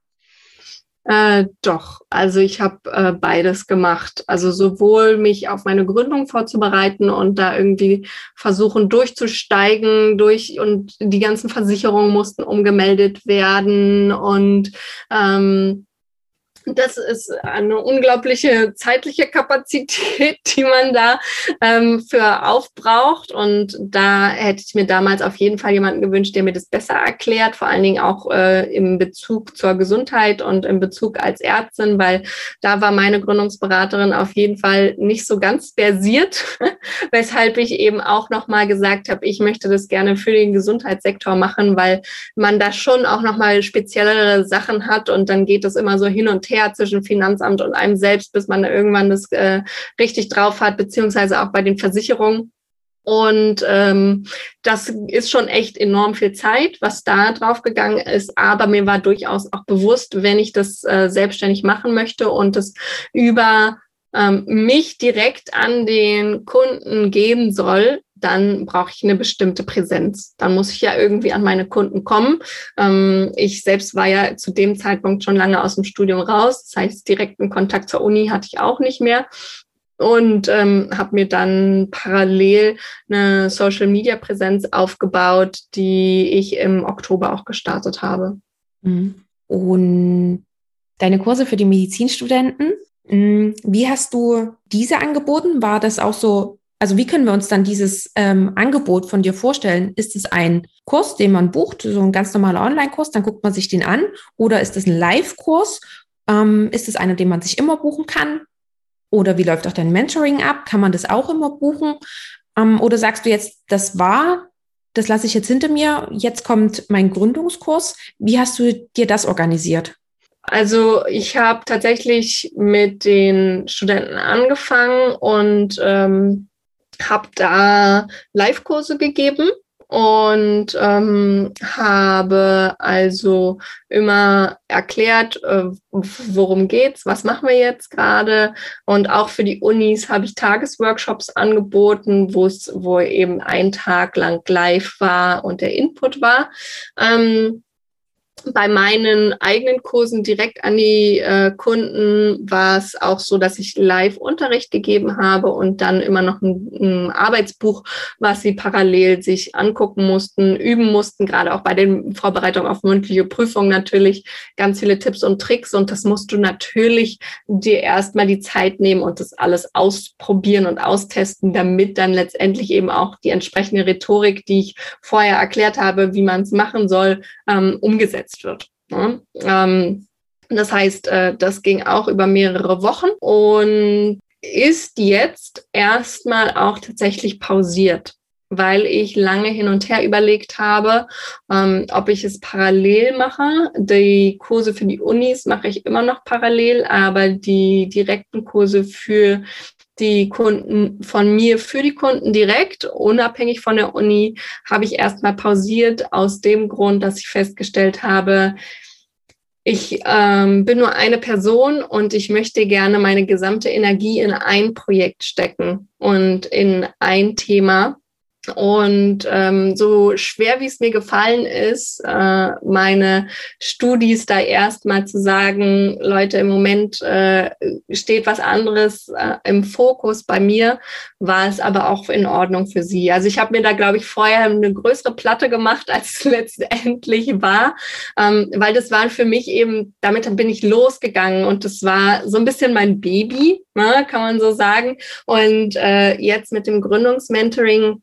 Äh, doch, also ich habe äh, beides gemacht. Also sowohl mich auf meine Gründung vorzubereiten und da irgendwie versuchen durchzusteigen, durch und die ganzen Versicherungen mussten umgemeldet werden und ähm, das ist eine unglaubliche zeitliche Kapazität, die man da ähm, für aufbraucht. Und da hätte ich mir damals auf jeden Fall jemanden gewünscht, der mir das besser erklärt, vor allen Dingen auch äh, im Bezug zur Gesundheit und im Bezug als Ärztin, weil da war meine Gründungsberaterin auf jeden Fall nicht so ganz versiert, weshalb ich eben auch nochmal gesagt habe, ich möchte das gerne für den Gesundheitssektor machen, weil man da schon auch nochmal speziellere Sachen hat und dann geht es immer so hin und her her zwischen Finanzamt und einem selbst, bis man irgendwann das äh, richtig drauf hat, beziehungsweise auch bei den Versicherungen. Und ähm, das ist schon echt enorm viel Zeit, was da drauf gegangen ist. Aber mir war durchaus auch bewusst, wenn ich das äh, selbstständig machen möchte und das über ähm, mich direkt an den Kunden geben soll, dann brauche ich eine bestimmte Präsenz. Dann muss ich ja irgendwie an meine Kunden kommen. Ähm, ich selbst war ja zu dem Zeitpunkt schon lange aus dem Studium raus. Das heißt, direkten Kontakt zur Uni hatte ich auch nicht mehr und ähm, habe mir dann parallel eine Social-Media-Präsenz aufgebaut, die ich im Oktober auch gestartet habe. Mhm. Und deine Kurse für die Medizinstudenten, hm, wie hast du diese angeboten? War das auch so also wie können wir uns dann dieses ähm, Angebot von dir vorstellen? Ist es ein Kurs, den man bucht, so ein ganz normaler Online-Kurs, dann guckt man sich den an? Oder ist es ein Live-Kurs? Ähm, ist es einer, den man sich immer buchen kann? Oder wie läuft auch dein Mentoring ab? Kann man das auch immer buchen? Ähm, oder sagst du jetzt, das war, das lasse ich jetzt hinter mir, jetzt kommt mein Gründungskurs. Wie hast du dir das organisiert? Also ich habe tatsächlich mit den Studenten angefangen und ähm, habe da Live-Kurse gegeben und ähm, habe also immer erklärt, äh, worum geht's, was machen wir jetzt gerade. Und auch für die Unis habe ich Tagesworkshops angeboten, wo es, wo eben ein Tag lang live war und der Input war. Ähm, bei meinen eigenen Kursen direkt an die äh, Kunden war es auch so, dass ich Live-Unterricht gegeben habe und dann immer noch ein, ein, Arbeitsbuch, was sie parallel sich angucken mussten, üben mussten, gerade auch bei den Vorbereitungen auf mündliche Prüfungen natürlich ganz viele Tipps und Tricks. Und das musst du natürlich dir erstmal die Zeit nehmen und das alles ausprobieren und austesten, damit dann letztendlich eben auch die entsprechende Rhetorik, die ich vorher erklärt habe, wie man es machen soll, ähm, umgesetzt umgesetzt wird. Ja? Ähm, das heißt, äh, das ging auch über mehrere Wochen und ist jetzt erstmal auch tatsächlich pausiert, weil ich lange hin und her überlegt habe, ähm, ob ich es parallel mache. Die Kurse für die Unis mache ich immer noch parallel, aber die direkten Kurse für die Kunden von mir für die Kunden direkt, unabhängig von der Uni, habe ich erstmal pausiert aus dem Grund, dass ich festgestellt habe, ich ähm, bin nur eine Person und ich möchte gerne meine gesamte Energie in ein Projekt stecken und in ein Thema. Und ähm, so schwer wie es mir gefallen ist, äh, meine Studis da erstmal zu sagen, Leute, im Moment äh, steht was anderes äh, im Fokus bei mir, war es aber auch in Ordnung für sie. Also ich habe mir da, glaube ich, vorher eine größere Platte gemacht, als es letztendlich war, ähm, weil das war für mich eben, damit bin ich losgegangen und das war so ein bisschen mein Baby, ne, kann man so sagen. Und äh, jetzt mit dem Gründungsmentoring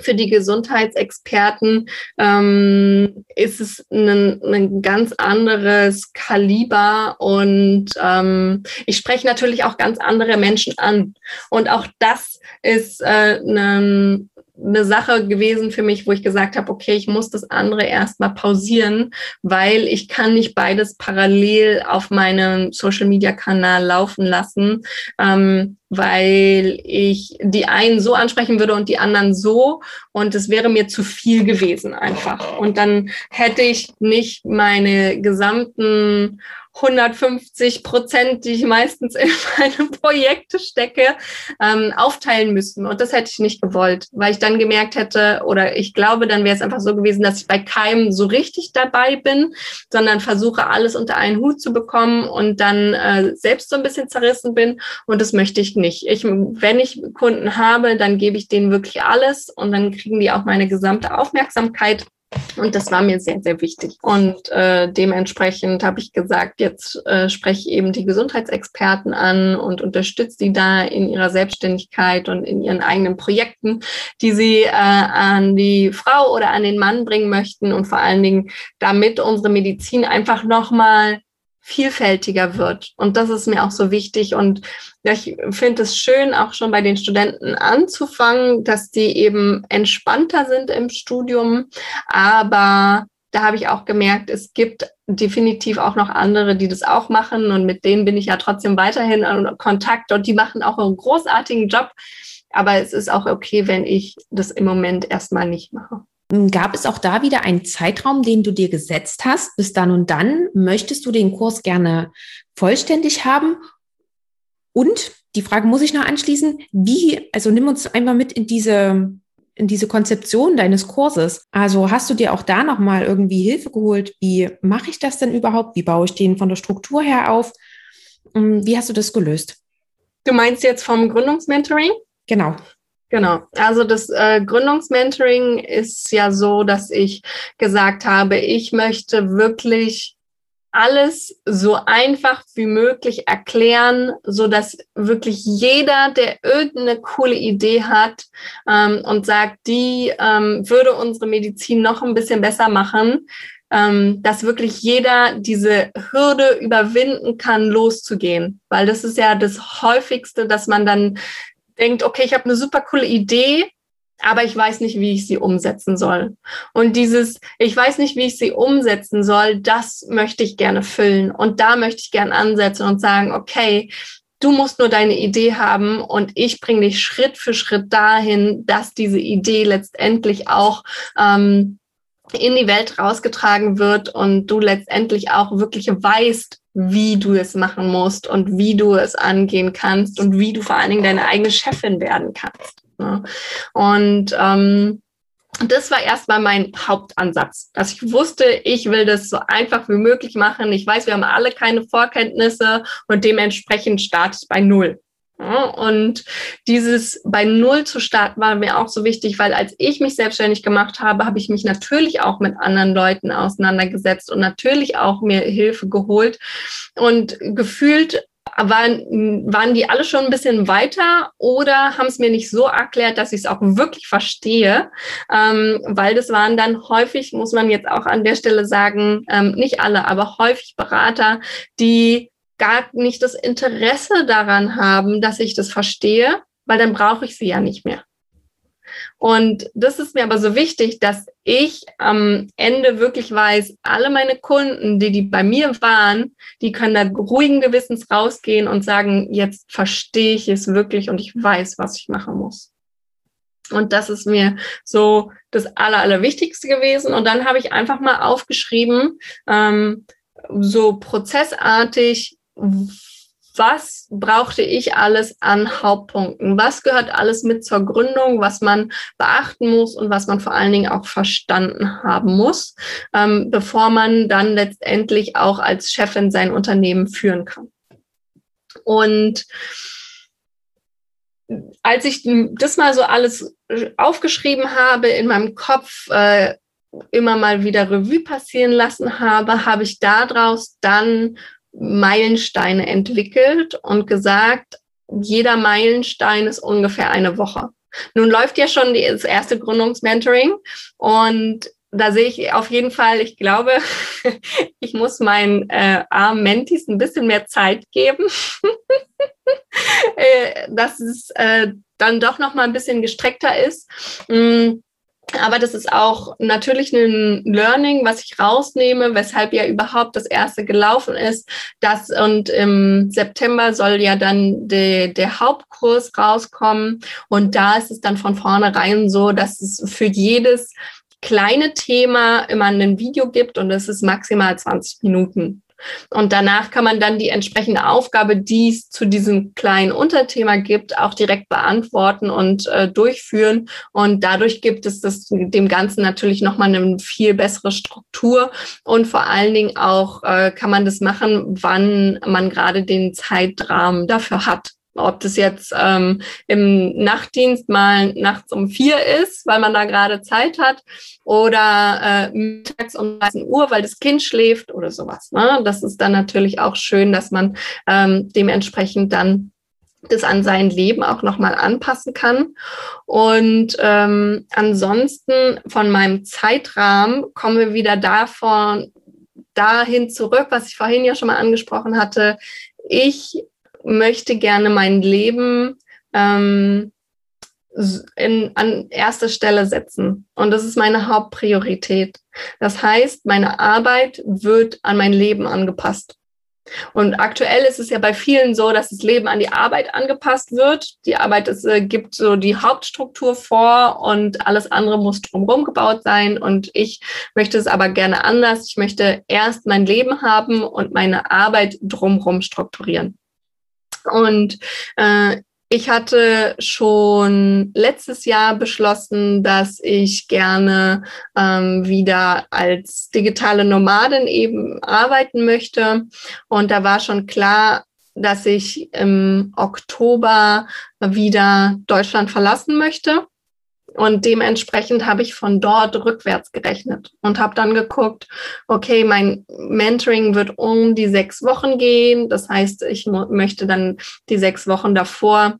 für die Gesundheitsexperten ähm, ist es ein, ein ganz anderes Kaliber und ähm, ich spreche natürlich auch ganz andere Menschen an. Und auch das ist äh, ein eine Sache gewesen für mich, wo ich gesagt habe, okay, ich muss das andere erstmal pausieren, weil ich kann nicht beides parallel auf meinem Social-Media-Kanal laufen lassen, ähm, weil ich die einen so ansprechen würde und die anderen so und es wäre mir zu viel gewesen einfach. Und dann hätte ich nicht meine gesamten 150 Prozent, die ich meistens in meine Projekte stecke, ähm, aufteilen müssen. Und das hätte ich nicht gewollt, weil ich dann gemerkt hätte, oder ich glaube, dann wäre es einfach so gewesen, dass ich bei keinem so richtig dabei bin, sondern versuche, alles unter einen Hut zu bekommen und dann äh, selbst so ein bisschen zerrissen bin. Und das möchte ich nicht. Ich, wenn ich Kunden habe, dann gebe ich denen wirklich alles und dann kriegen die auch meine gesamte Aufmerksamkeit. Und das war mir sehr, sehr wichtig. Und äh, dementsprechend habe ich gesagt, jetzt äh, spreche ich eben die Gesundheitsexperten an und unterstütze sie da in ihrer Selbstständigkeit und in ihren eigenen Projekten, die sie äh, an die Frau oder an den Mann bringen möchten und vor allen Dingen, damit unsere Medizin einfach nochmal vielfältiger wird. Und das ist mir auch so wichtig. Und ich finde es schön, auch schon bei den Studenten anzufangen, dass die eben entspannter sind im Studium. Aber da habe ich auch gemerkt, es gibt definitiv auch noch andere, die das auch machen. Und mit denen bin ich ja trotzdem weiterhin in Kontakt. Und die machen auch einen großartigen Job. Aber es ist auch okay, wenn ich das im Moment erstmal nicht mache. Hm, gab es auch da wieder einen Zeitraum, den du dir gesetzt hast? Bis dann und dann möchtest du den Kurs gerne vollständig haben? Und die Frage muss ich noch anschließen, wie, also nimm uns einmal mit in diese, in diese Konzeption deines Kurses. Also hast du dir auch da nochmal irgendwie Hilfe geholt? Wie mache ich das denn überhaupt? Wie baue ich den von der Struktur her auf? Hm, wie hast du das gelöst? Du meinst jetzt vom Gründungsmentoring? Genau. Genau. Also das äh, Gründungsmentoring ist ja so, dass ich gesagt habe, ich möchte wirklich alles so einfach wie möglich erklären, so dass wirklich jeder, der irgendeine coole Idee hat ähm, und sagt, die ähm, würde unsere Medizin noch ein bisschen besser machen, ähm, dass wirklich jeder diese Hürde überwinden kann, loszugehen. Weil das ist ja das häufigste, dass man dann denkt, okay, ich habe eine super coole Idee, aber ich weiß nicht, wie ich sie umsetzen soll. Und dieses, ich weiß nicht, wie ich sie umsetzen soll, das möchte ich gerne füllen. Und da möchte ich gerne ansetzen und sagen, okay, du musst nur deine Idee haben und ich bringe dich Schritt für Schritt dahin, dass diese Idee letztendlich auch ähm, in die Welt rausgetragen wird und du letztendlich auch wirklich weißt, wie du es machen musst und wie du es angehen kannst und wie du vor allen Dingen deine eigene Chefin werden kannst. Ne? Und ähm, das war erstmal mein Hauptansatz, dass ich wusste, ich will das so einfach wie möglich machen. Ich weiß, wir haben alle keine Vorkenntnisse und dementsprechend starte ich bei Null. Und dieses bei Null zu starten war mir auch so wichtig, weil als ich mich selbstständig gemacht habe, habe ich mich natürlich auch mit anderen Leuten auseinandergesetzt und natürlich auch mir Hilfe geholt. Und gefühlt waren, waren die alle schon ein bisschen weiter oder haben es mir nicht so erklärt, dass ich es auch wirklich verstehe, ähm, weil das waren dann häufig, muss man jetzt auch an der Stelle sagen, ähm, nicht alle, aber häufig Berater, die gar nicht das Interesse daran haben, dass ich das verstehe, weil dann brauche ich sie ja nicht mehr. Und das ist mir aber so wichtig, dass ich am Ende wirklich weiß, alle meine Kunden, die, die bei mir waren, die können da ruhigen Gewissens rausgehen und sagen, jetzt verstehe ich es wirklich und ich weiß, was ich machen muss. Und das ist mir so das Aller, Allerwichtigste gewesen. Und dann habe ich einfach mal aufgeschrieben, ähm, so prozessartig, was brauchte ich alles an Hauptpunkten? Was gehört alles mit zur Gründung, was man beachten muss und was man vor allen Dingen auch verstanden haben muss, ähm, bevor man dann letztendlich auch als Chefin sein Unternehmen führen kann? Und als ich das mal so alles aufgeschrieben habe in meinem Kopf, äh, immer mal wieder Revue passieren lassen habe, habe ich daraus dann Meilensteine entwickelt und gesagt, jeder Meilenstein ist ungefähr eine Woche. Nun läuft ja schon das erste Gründungsmentoring und da sehe ich auf jeden Fall, ich glaube, ich muss meinen äh, armen Mentis ein bisschen mehr Zeit geben, äh, dass es äh, dann doch noch mal ein bisschen gestreckter ist. Mm aber das ist auch natürlich ein Learning, was ich rausnehme, weshalb ja überhaupt das erste gelaufen ist. Das und im September soll ja dann de, der Hauptkurs rauskommen. Und da ist es dann von vornherein so, dass es für jedes kleine Thema immer ein Video gibt und es ist maximal 20 Minuten. Und danach kann man dann die entsprechende Aufgabe, die es zu diesem kleinen Unterthema gibt, auch direkt beantworten und äh, durchführen. Und dadurch gibt es das, dem Ganzen natürlich nochmal eine viel bessere Struktur. Und vor allen Dingen auch äh, kann man das machen, wann man gerade den Zeitrahmen dafür hat. Ob das jetzt ähm, im Nachtdienst mal nachts um vier ist, weil man da gerade Zeit hat, oder äh, mittags um 13 Uhr, weil das Kind schläft oder sowas. Ne? Das ist dann natürlich auch schön, dass man ähm, dementsprechend dann das an sein Leben auch nochmal anpassen kann. Und ähm, ansonsten von meinem Zeitrahmen kommen wir wieder davon dahin zurück, was ich vorhin ja schon mal angesprochen hatte. Ich möchte gerne mein Leben ähm, in, an erste Stelle setzen. Und das ist meine Hauptpriorität. Das heißt, meine Arbeit wird an mein Leben angepasst. Und aktuell ist es ja bei vielen so, dass das Leben an die Arbeit angepasst wird. Die Arbeit ist, äh, gibt so die Hauptstruktur vor und alles andere muss drumherum gebaut sein. Und ich möchte es aber gerne anders. Ich möchte erst mein Leben haben und meine Arbeit drumherum strukturieren. Und äh, ich hatte schon letztes Jahr beschlossen, dass ich gerne ähm, wieder als digitale Nomadin eben arbeiten möchte. Und da war schon klar, dass ich im Oktober wieder Deutschland verlassen möchte. Und dementsprechend habe ich von dort rückwärts gerechnet und habe dann geguckt, okay, mein Mentoring wird um die sechs Wochen gehen. Das heißt, ich möchte dann die sechs Wochen davor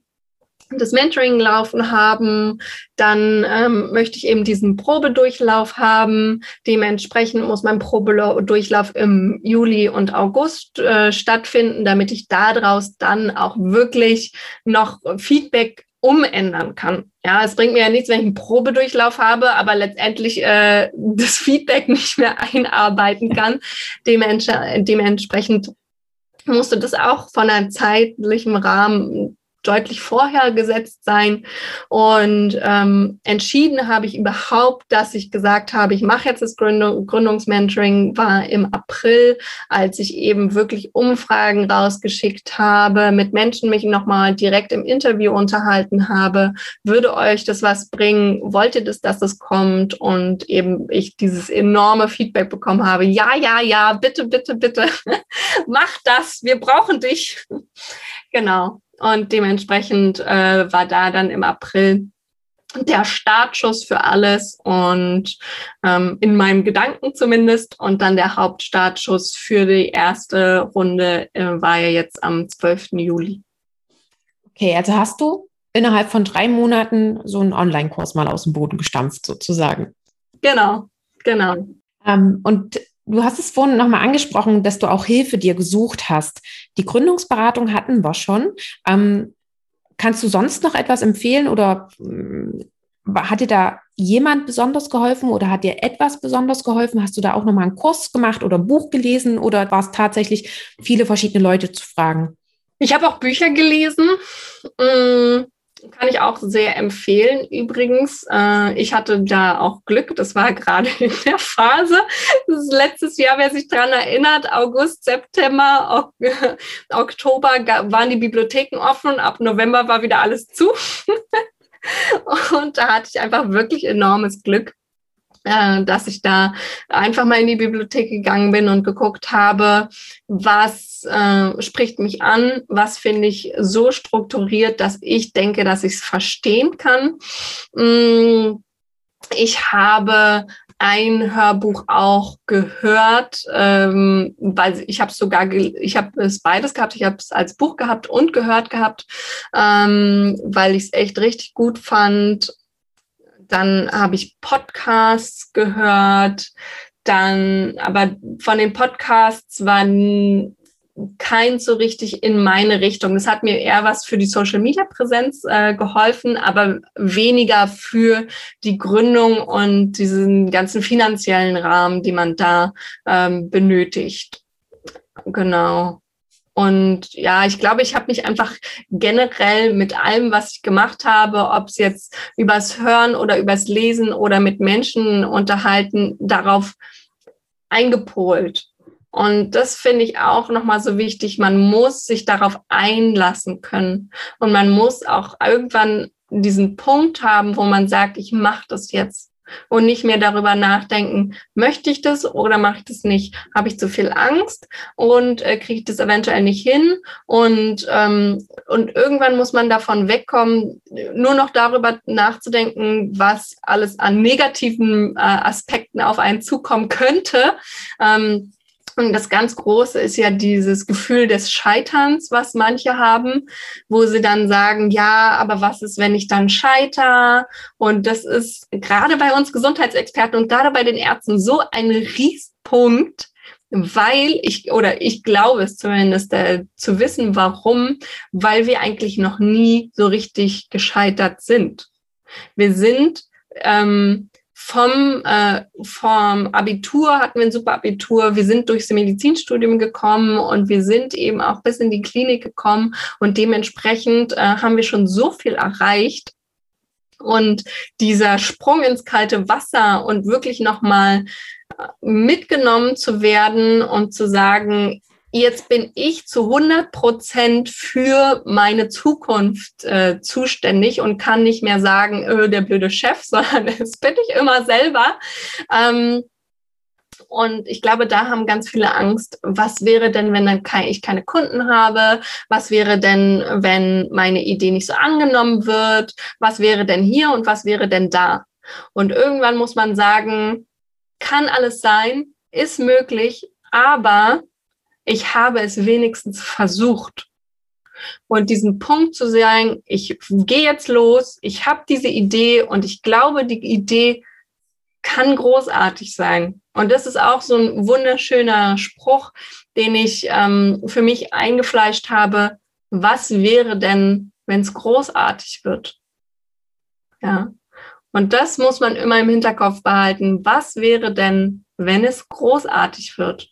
das Mentoring laufen haben, dann ähm, möchte ich eben diesen Probedurchlauf haben. Dementsprechend muss mein Probedurchlauf im Juli und August äh, stattfinden, damit ich daraus dann auch wirklich noch Feedback umändern kann. Ja, es bringt mir ja nichts, wenn ich einen Probedurchlauf habe, aber letztendlich äh, das Feedback nicht mehr einarbeiten kann. Dements dementsprechend musste das auch von einem zeitlichen Rahmen deutlich vorher gesetzt sein. Und ähm, entschieden habe ich überhaupt, dass ich gesagt habe, ich mache jetzt das Gründung, Gründungsmentoring, war im April, als ich eben wirklich Umfragen rausgeschickt habe, mit Menschen mich nochmal direkt im Interview unterhalten habe. Würde euch das was bringen? Wollt ihr das, dass das kommt? Und eben ich dieses enorme Feedback bekommen habe. Ja, ja, ja, bitte, bitte, bitte, mach das. Wir brauchen dich. genau. Und dementsprechend äh, war da dann im April der Startschuss für alles und ähm, in meinem Gedanken zumindest. Und dann der Hauptstartschuss für die erste Runde äh, war ja jetzt am 12. Juli. Okay, also hast du innerhalb von drei Monaten so einen Online-Kurs mal aus dem Boden gestampft, sozusagen. Genau, genau. Ähm, und Du hast es vorhin nochmal angesprochen, dass du auch Hilfe dir gesucht hast. Die Gründungsberatung hatten wir schon. Ähm, kannst du sonst noch etwas empfehlen oder äh, hat dir da jemand besonders geholfen oder hat dir etwas besonders geholfen? Hast du da auch nochmal einen Kurs gemacht oder ein Buch gelesen oder war es tatsächlich viele verschiedene Leute zu fragen? Ich habe auch Bücher gelesen. Mm, kann ich auch sehr empfehlen. Übrigens, äh, ich hatte da auch Glück. Das war gerade in der Phase. Das letztes Jahr, wer sich daran erinnert, August, September, ok Oktober waren die Bibliotheken offen ab November war wieder alles zu. und da hatte ich einfach wirklich enormes Glück äh, dass ich da einfach mal in die Bibliothek gegangen bin und geguckt habe, was äh, spricht mich an, was finde ich so strukturiert, dass ich denke, dass ich es verstehen kann. Mm, ich habe ein Hörbuch auch gehört, ähm, weil ich habe sogar, ich habe es beides gehabt, ich habe es als Buch gehabt und gehört gehabt, ähm, weil ich es echt richtig gut fand dann habe ich Podcasts gehört. Dann, aber von den Podcasts waren kein so richtig in meine Richtung. Das hat mir eher was für die Social Media Präsenz äh, geholfen, aber weniger für die Gründung und diesen ganzen finanziellen Rahmen, die man da ähm, benötigt. Genau. Und ja, ich glaube, ich habe mich einfach generell mit allem, was ich gemacht habe, ob es jetzt übers Hören oder übers Lesen oder mit Menschen unterhalten, darauf eingepolt. Und das finde ich auch nochmal so wichtig. Man muss sich darauf einlassen können. Und man muss auch irgendwann diesen Punkt haben, wo man sagt, ich mache das jetzt. Und nicht mehr darüber nachdenken, möchte ich das oder mache ich das nicht? Habe ich zu viel Angst und äh, kriege ich das eventuell nicht hin? Und, ähm, und irgendwann muss man davon wegkommen, nur noch darüber nachzudenken, was alles an negativen äh, Aspekten auf einen zukommen könnte. Ähm, und das ganz Große ist ja dieses Gefühl des Scheiterns, was manche haben, wo sie dann sagen, ja, aber was ist, wenn ich dann scheiter? Und das ist gerade bei uns Gesundheitsexperten und gerade bei den Ärzten so ein Riesenpunkt, weil ich, oder ich glaube es zumindest, äh, zu wissen, warum, weil wir eigentlich noch nie so richtig gescheitert sind. Wir sind ähm, vom, äh, vom Abitur hatten wir ein super Abitur. Wir sind durchs Medizinstudium gekommen und wir sind eben auch bis in die Klinik gekommen und dementsprechend äh, haben wir schon so viel erreicht. Und dieser Sprung ins kalte Wasser und wirklich nochmal äh, mitgenommen zu werden und zu sagen, jetzt bin ich zu 100 Prozent für meine Zukunft äh, zuständig und kann nicht mehr sagen, öh, der blöde Chef, sondern das bin ich immer selber. Ähm, und ich glaube, da haben ganz viele Angst, was wäre denn, wenn dann ich keine Kunden habe? Was wäre denn, wenn meine Idee nicht so angenommen wird? Was wäre denn hier und was wäre denn da? Und irgendwann muss man sagen, kann alles sein, ist möglich, aber ich habe es wenigstens versucht. Und diesen Punkt zu sagen, ich gehe jetzt los, ich habe diese Idee und ich glaube, die Idee kann großartig sein. Und das ist auch so ein wunderschöner Spruch, den ich ähm, für mich eingefleischt habe. Was wäre denn, wenn es großartig wird? Ja. Und das muss man immer im Hinterkopf behalten. Was wäre denn, wenn es großartig wird?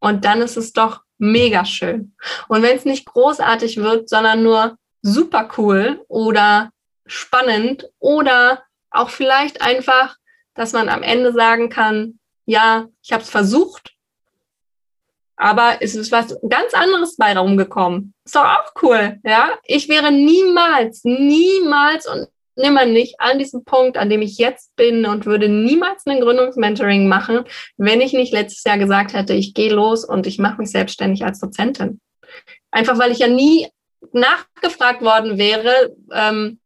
Und dann ist es doch mega schön. Und wenn es nicht großartig wird, sondern nur super cool oder spannend oder auch vielleicht einfach, dass man am Ende sagen kann, ja, ich habe es versucht, aber es ist was ganz anderes bei rumgekommen. Ist doch auch cool, ja? Ich wäre niemals, niemals und nimmer nicht an diesem Punkt, an dem ich jetzt bin und würde niemals ein Gründungsmentoring machen, wenn ich nicht letztes Jahr gesagt hätte, ich gehe los und ich mache mich selbstständig als Dozentin. Einfach weil ich ja nie nachgefragt worden wäre, ähm,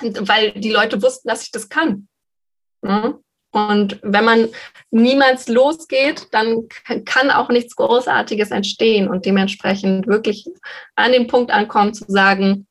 weil die Leute wussten, dass ich das kann. Mhm. Und wenn man niemals losgeht, dann kann auch nichts Großartiges entstehen und dementsprechend wirklich an den Punkt ankommen zu sagen,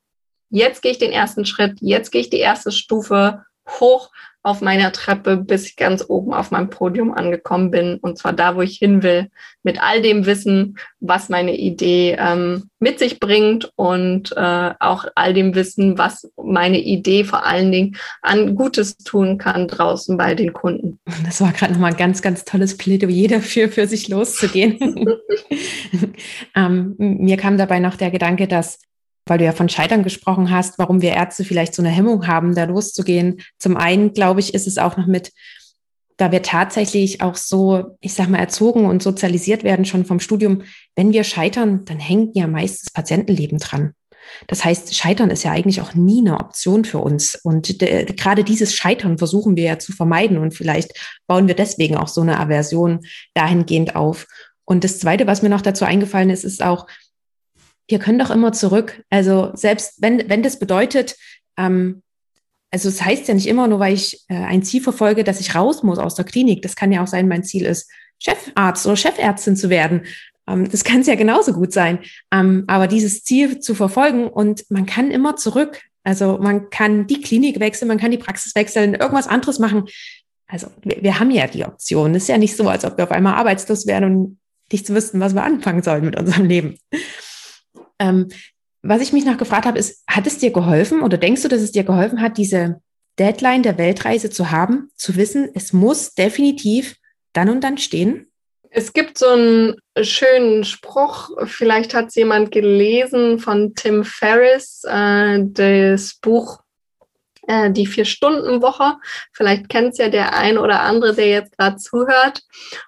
jetzt gehe ich den ersten Schritt, jetzt gehe ich die erste Stufe hoch auf meiner Treppe, bis ich ganz oben auf meinem Podium angekommen bin. Und zwar da, wo ich hin will, mit all dem Wissen, was meine Idee ähm, mit sich bringt und äh, auch all dem Wissen, was meine Idee vor allen Dingen an Gutes tun kann draußen bei den Kunden. Das war gerade nochmal ein ganz, ganz tolles Plädoyer dafür, für sich loszugehen. ähm, mir kam dabei noch der Gedanke, dass weil du ja von Scheitern gesprochen hast, warum wir Ärzte vielleicht so eine Hemmung haben, da loszugehen. Zum einen, glaube ich, ist es auch noch mit, da wir tatsächlich auch so, ich sag mal, erzogen und sozialisiert werden schon vom Studium, wenn wir scheitern, dann hängt ja meist das Patientenleben dran. Das heißt, Scheitern ist ja eigentlich auch nie eine Option für uns. Und gerade dieses Scheitern versuchen wir ja zu vermeiden und vielleicht bauen wir deswegen auch so eine Aversion dahingehend auf. Und das Zweite, was mir noch dazu eingefallen ist, ist auch, wir können doch immer zurück. Also selbst wenn, wenn das bedeutet, ähm, also es das heißt ja nicht immer nur, weil ich äh, ein Ziel verfolge, dass ich raus muss aus der Klinik. Das kann ja auch sein, mein Ziel ist, Chefarzt oder Chefärztin zu werden. Ähm, das kann es ja genauso gut sein. Ähm, aber dieses Ziel zu verfolgen und man kann immer zurück. Also man kann die Klinik wechseln, man kann die Praxis wechseln, irgendwas anderes machen. Also wir, wir haben ja die Option. Es ist ja nicht so, als ob wir auf einmal arbeitslos wären und nicht zu wissen, was wir anfangen sollen mit unserem Leben. Ähm, was ich mich noch gefragt habe, ist, hat es dir geholfen oder denkst du, dass es dir geholfen hat, diese Deadline der Weltreise zu haben, zu wissen, es muss definitiv dann und dann stehen? Es gibt so einen schönen Spruch, vielleicht hat es jemand gelesen von Tim Ferriss, äh, das Buch äh, die Vier-Stunden-Woche. Vielleicht kennt es ja der ein oder andere, der jetzt gerade zuhört.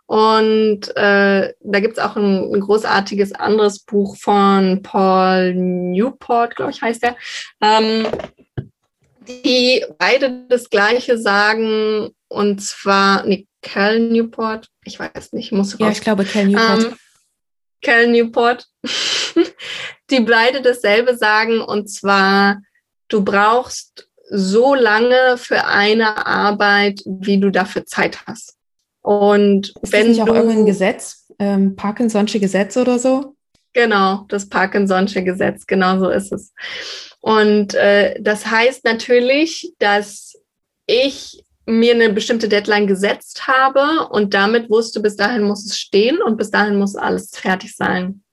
Und äh, da gibt es auch ein, ein, großartiges anderes Buch von Paul Newport, glaube ich, heißt er. Ähm, die beide das Gleiche sagen, und zwar, nee, Cal Newport, ich weiß nicht, muss raus. Ja, ich glaube Cal Newport. Ähm, Cal Newport, die beide dasselbe sagen, und zwar, du brauchst so lange für eine Arbeit, wie du dafür Zeit hast. Und ist wenn das nicht auch irgendein Gesetz, ähm, Parkinson'sche Gesetz oder so? Genau, das Parkinson'sche Gesetz, genau so ist es. Und äh, das heißt natürlich, dass ich mir eine bestimmte Deadline gesetzt habe und damit wusste, bis dahin muss es stehen und bis dahin muss alles fertig sein.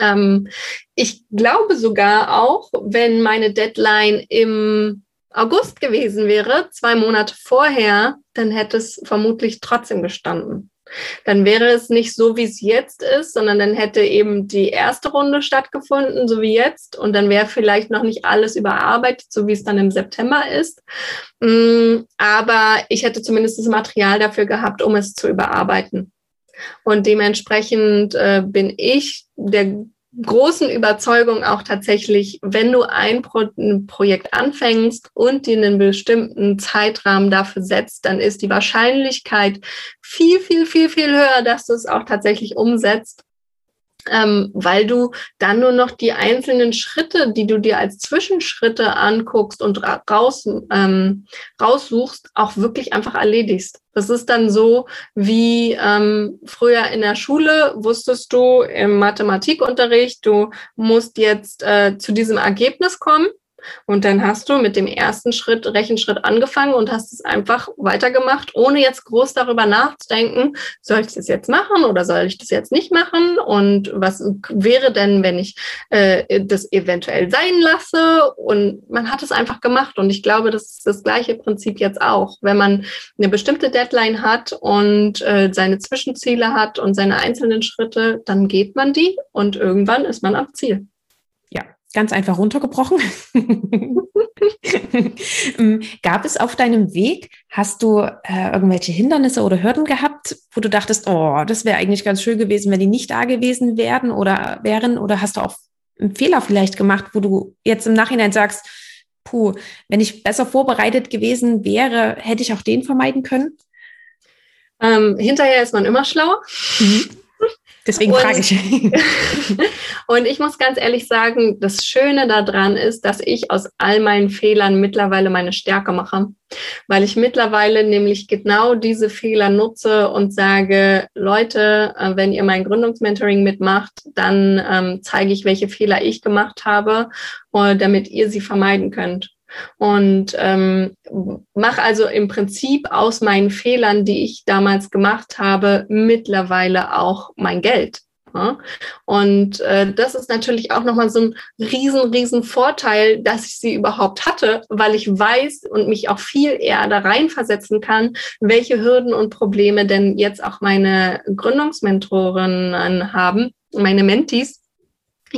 Ähm, ich glaube sogar auch, wenn meine Deadline im August gewesen wäre, zwei Monate vorher, dann hätte es vermutlich trotzdem gestanden. Dann wäre es nicht so, wie es jetzt ist, sondern dann hätte eben die erste Runde stattgefunden, so wie jetzt. Und dann wäre vielleicht noch nicht alles überarbeitet, so wie es dann im September ist. Mm, aber ich hätte zumindest das Material dafür gehabt, um es zu überarbeiten. Und dementsprechend äh, bin ich der großen Überzeugung auch tatsächlich, wenn du ein, Pro ein, Projekt anfängst und dir einen bestimmten Zeitrahmen dafür setzt, dann ist die Wahrscheinlichkeit viel, viel, viel, viel höher, dass du es auch tatsächlich umsetzt, ähm, weil du dann nur noch die einzelnen Schritte, die du dir als Zwischenschritte anguckst und raus, ähm, raussuchst, auch wirklich einfach erledigst. Das ist dann so wie ähm, früher in der Schule wusstest du im Mathematikunterricht, du musst jetzt äh, zu diesem Ergebnis kommen und dann hast du mit dem ersten Schritt, Rechenschritt angefangen und hast es einfach weitergemacht, ohne jetzt groß darüber nachzudenken, soll ich das jetzt machen oder soll ich das jetzt nicht machen? Und was wäre denn, wenn ich äh, das eventuell sein lasse? Und man hat es einfach gemacht. Und ich glaube, das ist das gleiche Prinzip jetzt auch. Wenn man eine bestimmte Deadline hat und äh, seine Zwischenziele hat und seine einzelnen Schritte, dann geht man die und irgendwann ist man am Ziel. Ganz einfach runtergebrochen. Ähm, gab es auf deinem Weg, hast du äh, irgendwelche Hindernisse oder Hürden gehabt, wo du dachtest, oh, das wäre eigentlich ganz schön gewesen, wenn die nicht da gewesen wären oder wären? Oder hast du auch einen Fehler vielleicht gemacht, wo du jetzt im Nachhinein sagst, puh, wenn ich besser vorbereitet gewesen wäre, hätte ich auch den vermeiden können? Ähm, hinterher ist man immer schlauer. Mhm. Deswegen frage ich. und ich muss ganz ehrlich sagen, das Schöne daran ist, dass ich aus all meinen Fehlern mittlerweile meine Stärke mache, weil ich mittlerweile nämlich genau diese Fehler nutze und sage, Leute, äh, wenn ihr mein Gründungsmentoring mitmacht, dann ähm, zeige ich, welche Fehler ich gemacht habe, äh, damit ihr sie vermeiden könnt und ähm, mache also im Prinzip aus meinen Fehlern, die ich damals gemacht habe, mittlerweile auch mein Geld. Ja? Und äh, das ist natürlich auch nochmal so ein riesen, riesen Vorteil, dass ich sie überhaupt hatte, weil ich weiß und mich auch viel eher da reinversetzen kann, welche Hürden und Probleme denn jetzt auch meine Gründungsmentorinnen haben, meine Mentis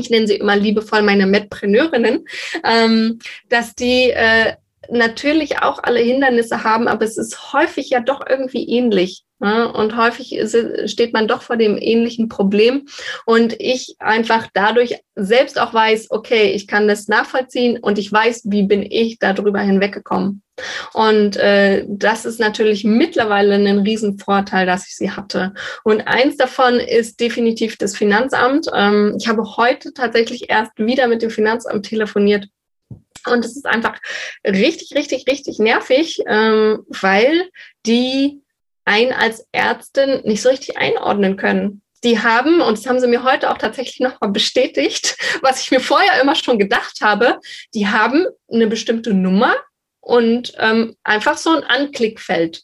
ich nenne sie immer liebevoll meine Medpreneurinnen, ähm, dass die äh, natürlich auch alle Hindernisse haben, aber es ist häufig ja doch irgendwie ähnlich. Ne? Und häufig steht man doch vor dem ähnlichen Problem. Und ich einfach dadurch selbst auch weiß, okay, ich kann das nachvollziehen und ich weiß, wie bin ich darüber hinweggekommen. Und äh, das ist natürlich mittlerweile ein Riesenvorteil, dass ich sie hatte. Und eins davon ist definitiv das Finanzamt. Ähm, ich habe heute tatsächlich erst wieder mit dem Finanzamt telefoniert und es ist einfach richtig, richtig, richtig nervig, ähm, weil die einen als Ärztin nicht so richtig einordnen können. Die haben, und das haben sie mir heute auch tatsächlich nochmal bestätigt, was ich mir vorher immer schon gedacht habe, die haben eine bestimmte Nummer und ähm, einfach so ein Anklickfeld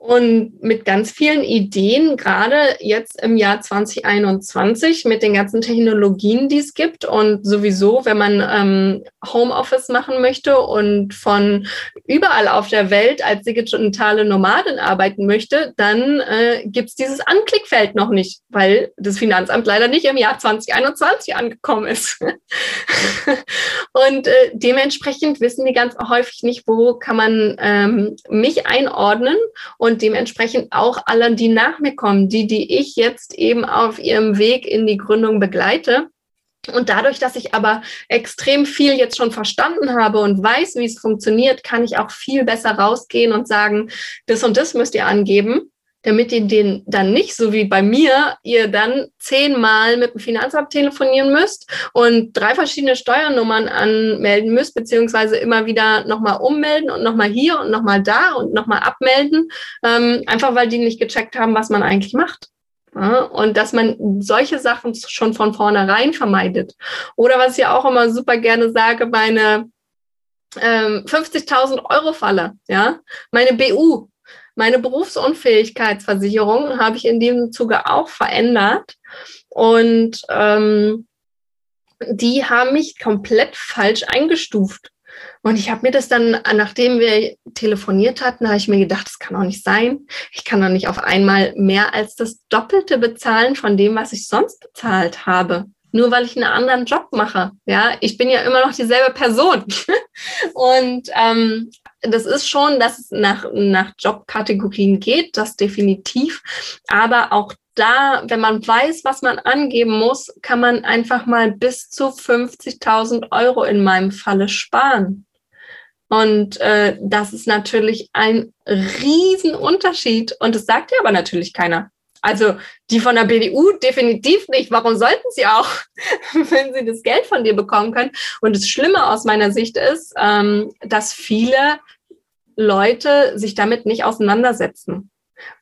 und mit ganz vielen Ideen, gerade jetzt im Jahr 2021 mit den ganzen Technologien, die es gibt und sowieso, wenn man ähm, Homeoffice machen möchte und von überall auf der Welt als digitale Nomadin arbeiten möchte, dann äh, gibt es dieses Anklickfeld noch nicht, weil das Finanzamt leider nicht im Jahr 2021 angekommen ist. und äh, dementsprechend wissen die ganz häufig nicht, wo kann man ähm, mich einordnen und und dementsprechend auch alle, die nach mir kommen, die, die ich jetzt eben auf ihrem Weg in die Gründung begleite, Und dadurch, dass ich aber extrem viel jetzt schon verstanden habe und weiß, wie es funktioniert, kann ich auch viel besser rausgehen und sagen, das und das müsst ihr angeben, damit ihr den dann nicht, so wie bei mir, ihr dann zehnmal mit dem Finanzamt telefonieren müsst und drei verschiedene Steuernummern anmelden müsst, beziehungsweise immer wieder nochmal ummelden und nochmal hier und nochmal da und nochmal abmelden, ähm, einfach weil die nicht gecheckt haben, was man eigentlich macht. Ja, und dass man solche Sachen schon von vornherein vermeidet. Oder was ich auch immer super gerne sage, meine ähm, 50.000 Euro Falle, ja, meine BU, meine Berufsunfähigkeitsversicherung habe ich in diesem Zuge auch verändert. Und ähm, die haben mich komplett falsch eingestuft. Und ich habe mir das dann, nachdem wir telefoniert hatten, habe ich mir gedacht, das kann auch nicht sein. Ich kann doch nicht auf einmal mehr als das Doppelte bezahlen von dem, was ich sonst bezahlt habe. Nur weil ich einen anderen Job mache. Ja, ich bin ja immer noch dieselbe Person. Und ähm, das ist schon, dass es nach, nach Jobkategorien geht, das definitiv. Aber auch da, wenn man weiß, was man angeben muss, kann man einfach mal bis zu 50.000 Euro in meinem Falle sparen. Und äh, das ist natürlich ein Riesenunterschied. Und das sagt ja aber natürlich keiner. Also die von der BDU definitiv nicht. Warum sollten sie auch, wenn sie das Geld von dir bekommen können? Und das Schlimme aus meiner Sicht ist, ähm, dass viele Leute sich damit nicht auseinandersetzen,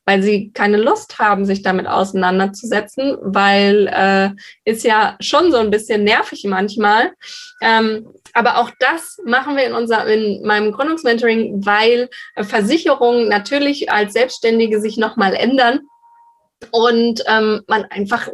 weil sie keine Lust haben, sich damit auseinanderzusetzen, weil äh, ist ja schon so ein bisschen nervig manchmal. Ähm, aber auch das machen wir in, unser, in meinem Gründungsmentoring, weil Versicherungen natürlich als Selbstständige sich nochmal ändern und ähm, man einfach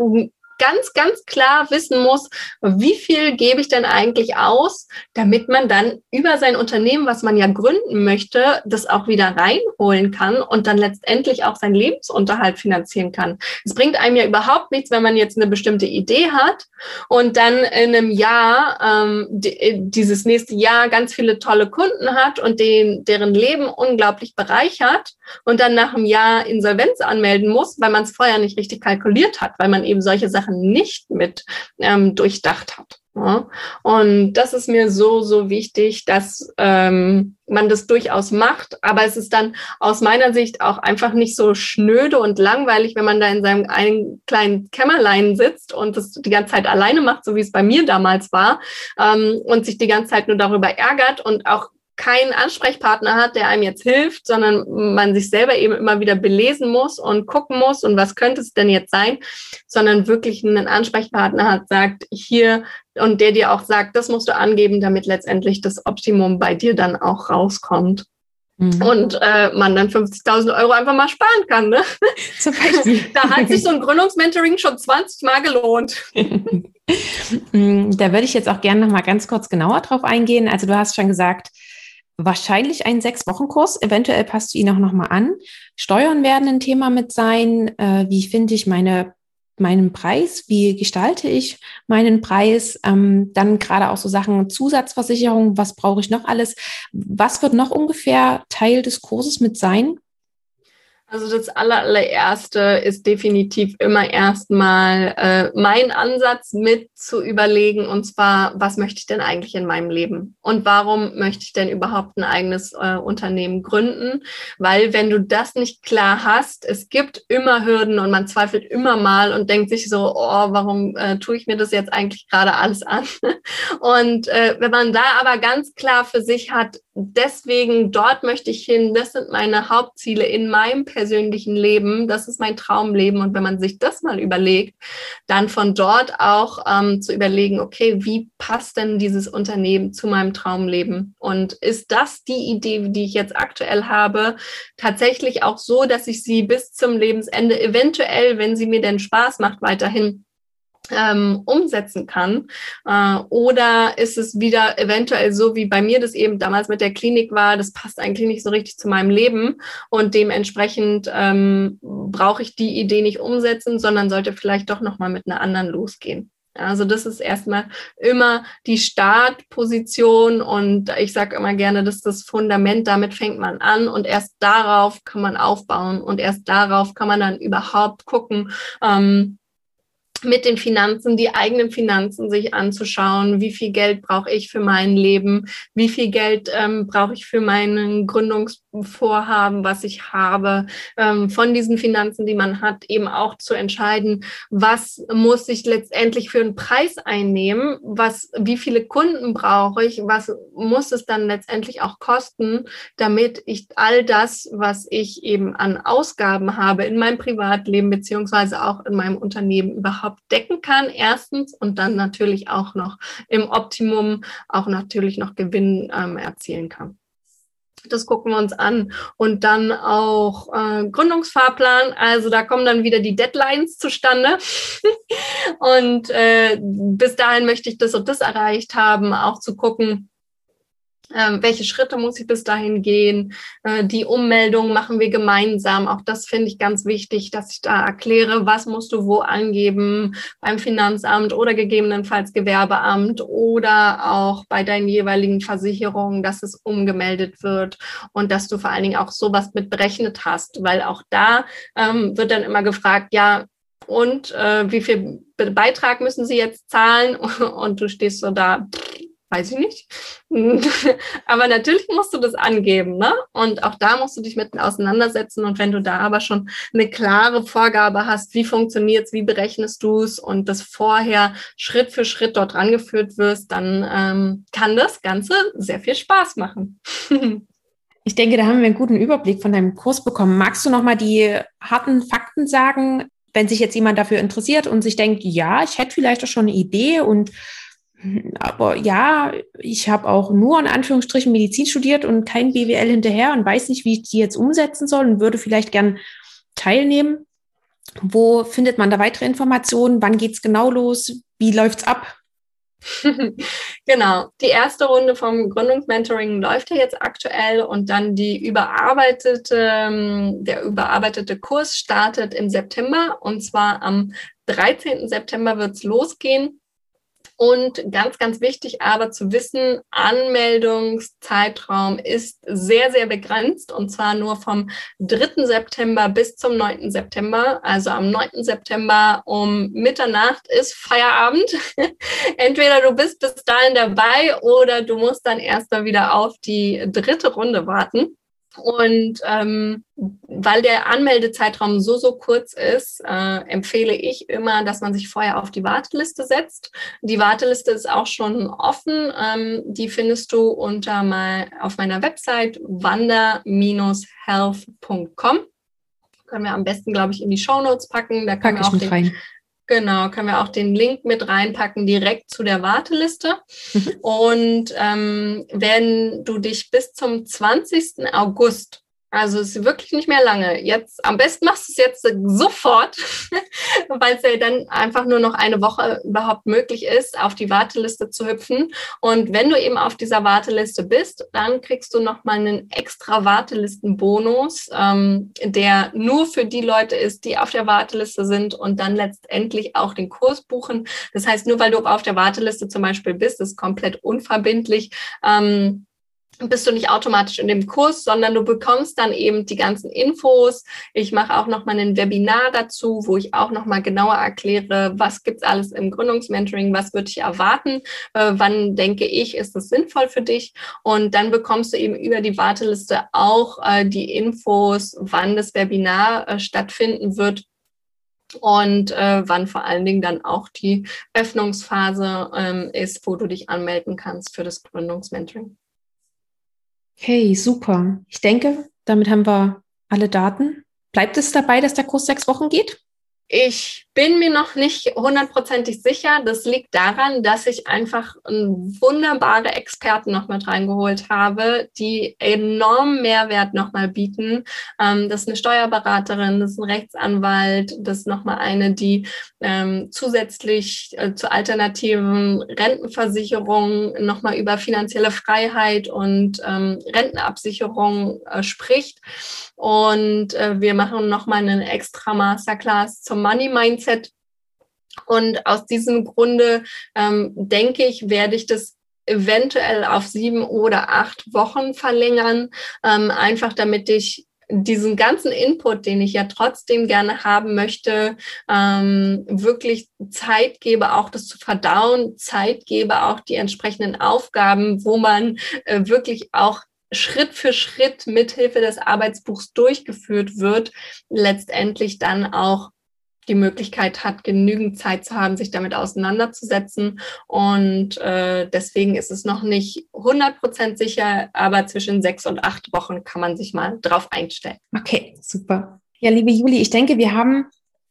ganz, ganz klar wissen muss, wie viel gebe ich denn eigentlich aus, damit man dann über sein Unternehmen, was man ja gründen möchte, das auch wieder reinholen kann und dann letztendlich auch seinen Lebensunterhalt finanzieren kann. Es bringt einem ja überhaupt nichts, wenn man jetzt eine bestimmte Idee hat und dann in einem Jahr, ähm, die, dieses nächste Jahr ganz viele tolle Kunden hat und den, deren Leben unglaublich bereichert und dann nach einem Jahr Insolvenz anmelden muss, weil man es vorher nicht richtig kalkuliert hat, weil man eben solche Sachen Sachen nicht mit ähm, durchdacht hat. Ja? Und das ist mir so, so wichtig, dass ähm, man das durchaus macht. Aber es ist dann aus meiner Sicht auch einfach nicht so schnöde und langweilig, wenn man da in seinem einen kleinen Kämmerlein sitzt und das die ganze Zeit alleine macht, so wie es bei mir damals war, ähm, und sich die ganze Zeit nur darüber ärgert und auch keinen Ansprechpartner hat, der einem jetzt hilft, sondern man sich selber eben immer wieder belesen muss und gucken muss und was könnte es denn jetzt sein, sondern wirklich einen Ansprechpartner hat, sagt hier und der dir auch sagt, das musst du angeben, damit letztendlich das Optimum bei dir dann auch rauskommt. Mhm. Und äh, man dann 50.000 Euro einfach mal sparen kann. Ne? Zum Beispiel. da hat sich so ein Gründungsmentoring schon 20 Mal gelohnt. da würde ich jetzt auch gerne noch mal ganz kurz genauer drauf eingehen. Also du hast schon gesagt, wahrscheinlich einen Sechs-Wochen-Kurs. Eventuell passt du ihn auch nochmal an. Steuern werden ein Thema mit sein. Äh, wie finde ich meine, meinen Preis? Wie gestalte ich meinen Preis? Ähm, dann gerade auch so Sachen Zusatzversicherung. Was brauche ich noch alles? Was wird noch ungefähr Teil des Kurses mit sein? Also das allererste ist definitiv immer erstmal äh, mein Ansatz mit zu überlegen und zwar, was möchte ich denn eigentlich in meinem Leben und warum möchte ich denn überhaupt ein eigenes äh, Unternehmen gründen? Weil wenn du das nicht klar hast, es gibt immer Hürden und man zweifelt immer mal und denkt sich so, oh, warum äh, tue ich mir das jetzt eigentlich gerade alles an? und äh, wenn man da aber ganz klar für sich hat, deswegen dort möchte ich hin, das sind meine Hauptziele in meinem Persönlichen persönlichen Leben, das ist mein Traumleben. Und wenn man sich das mal überlegt, dann von dort auch ähm, zu überlegen, okay, wie passt denn dieses Unternehmen zu meinem Traumleben? Und ist das die Idee, die ich jetzt aktuell habe, tatsächlich auch so, dass ich sie bis zum Lebensende eventuell, wenn sie mir denn Spaß macht, weiterhin ähm, umsetzen kann? Äh, oder ist es wieder eventuell so, wie bei mir das eben damals mit der Klinik war, das passt eigentlich nicht so richtig zu meinem Leben und dementsprechend ähm, brauche ich die Idee nicht umsetzen, sondern sollte vielleicht doch nochmal mit einer anderen losgehen. Also das ist erstmal immer die Startposition und ich sage immer gerne, das ist das Fundament, damit fängt man an und erst darauf kann man aufbauen und erst darauf kann man dann überhaupt gucken, ähm, mit den Finanzen, die eigenen Finanzen sich anzuschauen. Wie viel Geld brauche ich für mein Leben? Wie viel Geld ähm, brauche ich für mein Gründungsvorhaben, was ich habe? Ähm, von diesen Finanzen, die man hat, eben auch zu entscheiden, was muss ich letztendlich für einen Preis einnehmen? Was, wie viele Kunden brauche ich? Was muss es dann letztendlich auch kosten, damit ich all das, was ich eben an Ausgaben habe in meinem Privatleben beziehungsweise auch in meinem Unternehmen überhaupt überhaupt decken kann, erstens, und dann natürlich auch noch im Optimum auch natürlich noch Gewinn ähm, erzielen kann. Das gucken wir uns an. Und dann auch äh, Gründungsfahrplan. Also da kommen dann wieder die Deadlines zustande. und äh, bis dahin möchte ich das und das erreicht haben, auch zu gucken, ähm, welche Schritte muss ich bis dahin gehen? Äh, die Ummeldung machen wir gemeinsam. Auch das finde ich ganz wichtig, dass ich da erkläre, was musst du wo angeben beim Finanzamt oder gegebenenfalls Gewerbeamt oder auch bei deinen jeweiligen Versicherungen, dass es umgemeldet wird und dass du vor allen Dingen auch sowas mit berechnet hast, weil auch da ähm, wird dann immer gefragt, ja, und äh, wie viel Beitrag müssen sie jetzt zahlen? Und du stehst so da, weiß ich nicht. aber natürlich musst du das angeben, ne? Und auch da musst du dich mit auseinandersetzen. Und wenn du da aber schon eine klare Vorgabe hast, wie funktioniert es, wie berechnest du es und das vorher Schritt für Schritt dort rangeführt wirst, dann ähm, kann das Ganze sehr viel Spaß machen. Ich denke, da haben wir einen guten Überblick von deinem Kurs bekommen. Magst du noch mal die harten Fakten sagen, wenn sich jetzt jemand dafür interessiert und sich denkt, ja, ich hätte vielleicht auch schon eine Idee und aber ja, ich habe auch nur in Anführungsstrichen Medizin studiert und kein BWL hinterher und weiß nicht, wie ich die jetzt umsetzen soll und würde vielleicht gern teilnehmen. Wo findet man da weitere Informationen? Wann geht es genau los? Wie läuft es ab? genau. Die erste Runde vom Gründungsmentoring läuft ja jetzt aktuell und dann die überarbeitete, ähm, der überarbeitete Kurs startet im September und zwar am 13. September wird es losgehen. Und ganz, ganz wichtig aber zu wissen, Anmeldungszeitraum ist sehr, sehr begrenzt und zwar nur vom 3. September bis zum 9. September. Also am 9. September um Mitternacht ist Feierabend. Entweder du bist bis dahin dabei oder du musst dann erst mal wieder auf die dritte Runde warten. Und ähm, weil der Anmeldezeitraum so, so kurz ist, äh, empfehle ich immer, dass man sich vorher auf die Warteliste setzt. Die Warteliste ist auch schon offen. Ähm, die findest du unter mal auf meiner Website wander-health.com. Können wir am besten, glaube ich, in die Show Notes packen. Da können Pack wir auch den, rein. Genau, können wir auch den Link mit reinpacken, direkt zu der Warteliste. Mhm. Und ähm, wenn du dich bis zum 20. August also es ist wirklich nicht mehr lange. Jetzt am besten machst du es jetzt sofort, weil es ja dann einfach nur noch eine Woche überhaupt möglich ist, auf die Warteliste zu hüpfen. Und wenn du eben auf dieser Warteliste bist, dann kriegst du nochmal einen extra Wartelistenbonus, ähm, der nur für die Leute ist, die auf der Warteliste sind und dann letztendlich auch den Kurs buchen. Das heißt, nur weil du auf der Warteliste zum Beispiel bist, ist komplett unverbindlich. Ähm, bist du nicht automatisch in dem Kurs, sondern du bekommst dann eben die ganzen Infos. Ich mache auch noch mal ein Webinar dazu, wo ich auch noch mal genauer erkläre, was gibt's alles im Gründungsmentoring, was würde ich erwarten, äh, wann denke ich, ist es sinnvoll für dich. Und dann bekommst du eben über die Warteliste auch äh, die Infos, wann das Webinar äh, stattfinden wird und äh, wann vor allen Dingen dann auch die Öffnungsphase ähm, ist, wo du dich anmelden kannst für das Gründungsmentoring. Okay, super. Ich denke, damit haben wir alle Daten. Bleibt es dabei, dass der Kurs sechs Wochen geht? Ich bin mir noch nicht hundertprozentig sicher. Das liegt daran, dass ich einfach wunderbare Experten noch mit reingeholt habe, die enormen Mehrwert nochmal bieten. Ähm, das ist eine Steuerberaterin, das ist ein Rechtsanwalt, das ist nochmal eine, die ähm, zusätzlich äh, zu alternativen Rentenversicherungen nochmal über finanzielle Freiheit und ähm, Rentenabsicherung äh, spricht. Und äh, wir machen nochmal eine extra Masterclass zum Money Mindset. Und aus diesem Grunde ähm, denke ich, werde ich das eventuell auf sieben oder acht Wochen verlängern, ähm, einfach damit ich diesen ganzen Input, den ich ja trotzdem gerne haben möchte, ähm, wirklich Zeit gebe, auch das zu verdauen, Zeit gebe, auch die entsprechenden Aufgaben, wo man äh, wirklich auch Schritt für Schritt mithilfe des Arbeitsbuchs durchgeführt wird, letztendlich dann auch die Möglichkeit hat, genügend Zeit zu haben, sich damit auseinanderzusetzen. Und äh, deswegen ist es noch nicht 100% sicher, aber zwischen sechs und acht Wochen kann man sich mal drauf einstellen. Okay, super. Ja, liebe Juli, ich denke, wir haben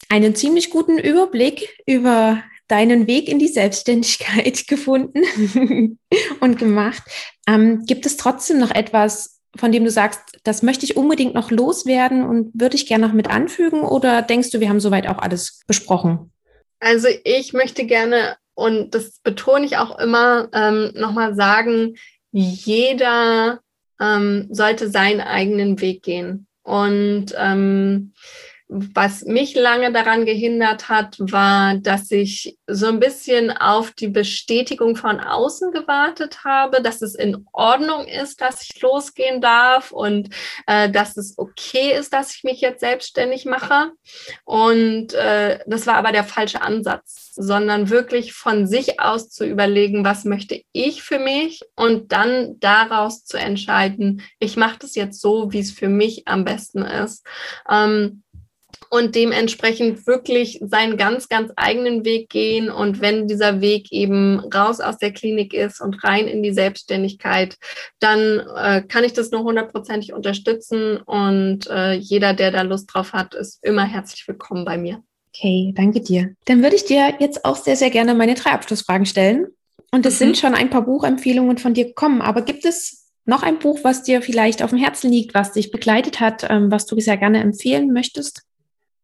einen ziemlich guten Überblick über deinen Weg in die Selbstständigkeit gefunden und gemacht. Ähm, gibt es trotzdem noch etwas, von dem du sagst, das möchte ich unbedingt noch loswerden und würde ich gerne noch mit anfügen? Oder denkst du, wir haben soweit auch alles besprochen? Also ich möchte gerne, und das betone ich auch immer, ähm, nochmal sagen, jeder ähm, sollte seinen eigenen Weg gehen. Und ähm, was mich lange daran gehindert hat, war, dass ich so ein bisschen auf die Bestätigung von außen gewartet habe, dass es in Ordnung ist, dass ich losgehen darf und äh, dass es okay ist, dass ich mich jetzt selbstständig mache. Und äh, das war aber der falsche Ansatz, sondern wirklich von sich aus zu überlegen, was möchte ich für mich und dann daraus zu entscheiden, ich mache das jetzt so, wie es für mich am besten ist. Ähm, und dementsprechend wirklich seinen ganz, ganz eigenen Weg gehen. Und wenn dieser Weg eben raus aus der Klinik ist und rein in die Selbstständigkeit, dann äh, kann ich das nur hundertprozentig unterstützen. Und äh, jeder, der da Lust drauf hat, ist immer herzlich willkommen bei mir. Okay, danke dir. Dann würde ich dir jetzt auch sehr, sehr gerne meine drei Abschlussfragen stellen. Und es mhm. sind schon ein paar Buchempfehlungen von dir gekommen. Aber gibt es noch ein Buch, was dir vielleicht auf dem Herzen liegt, was dich begleitet hat, ähm, was du sehr gerne empfehlen möchtest?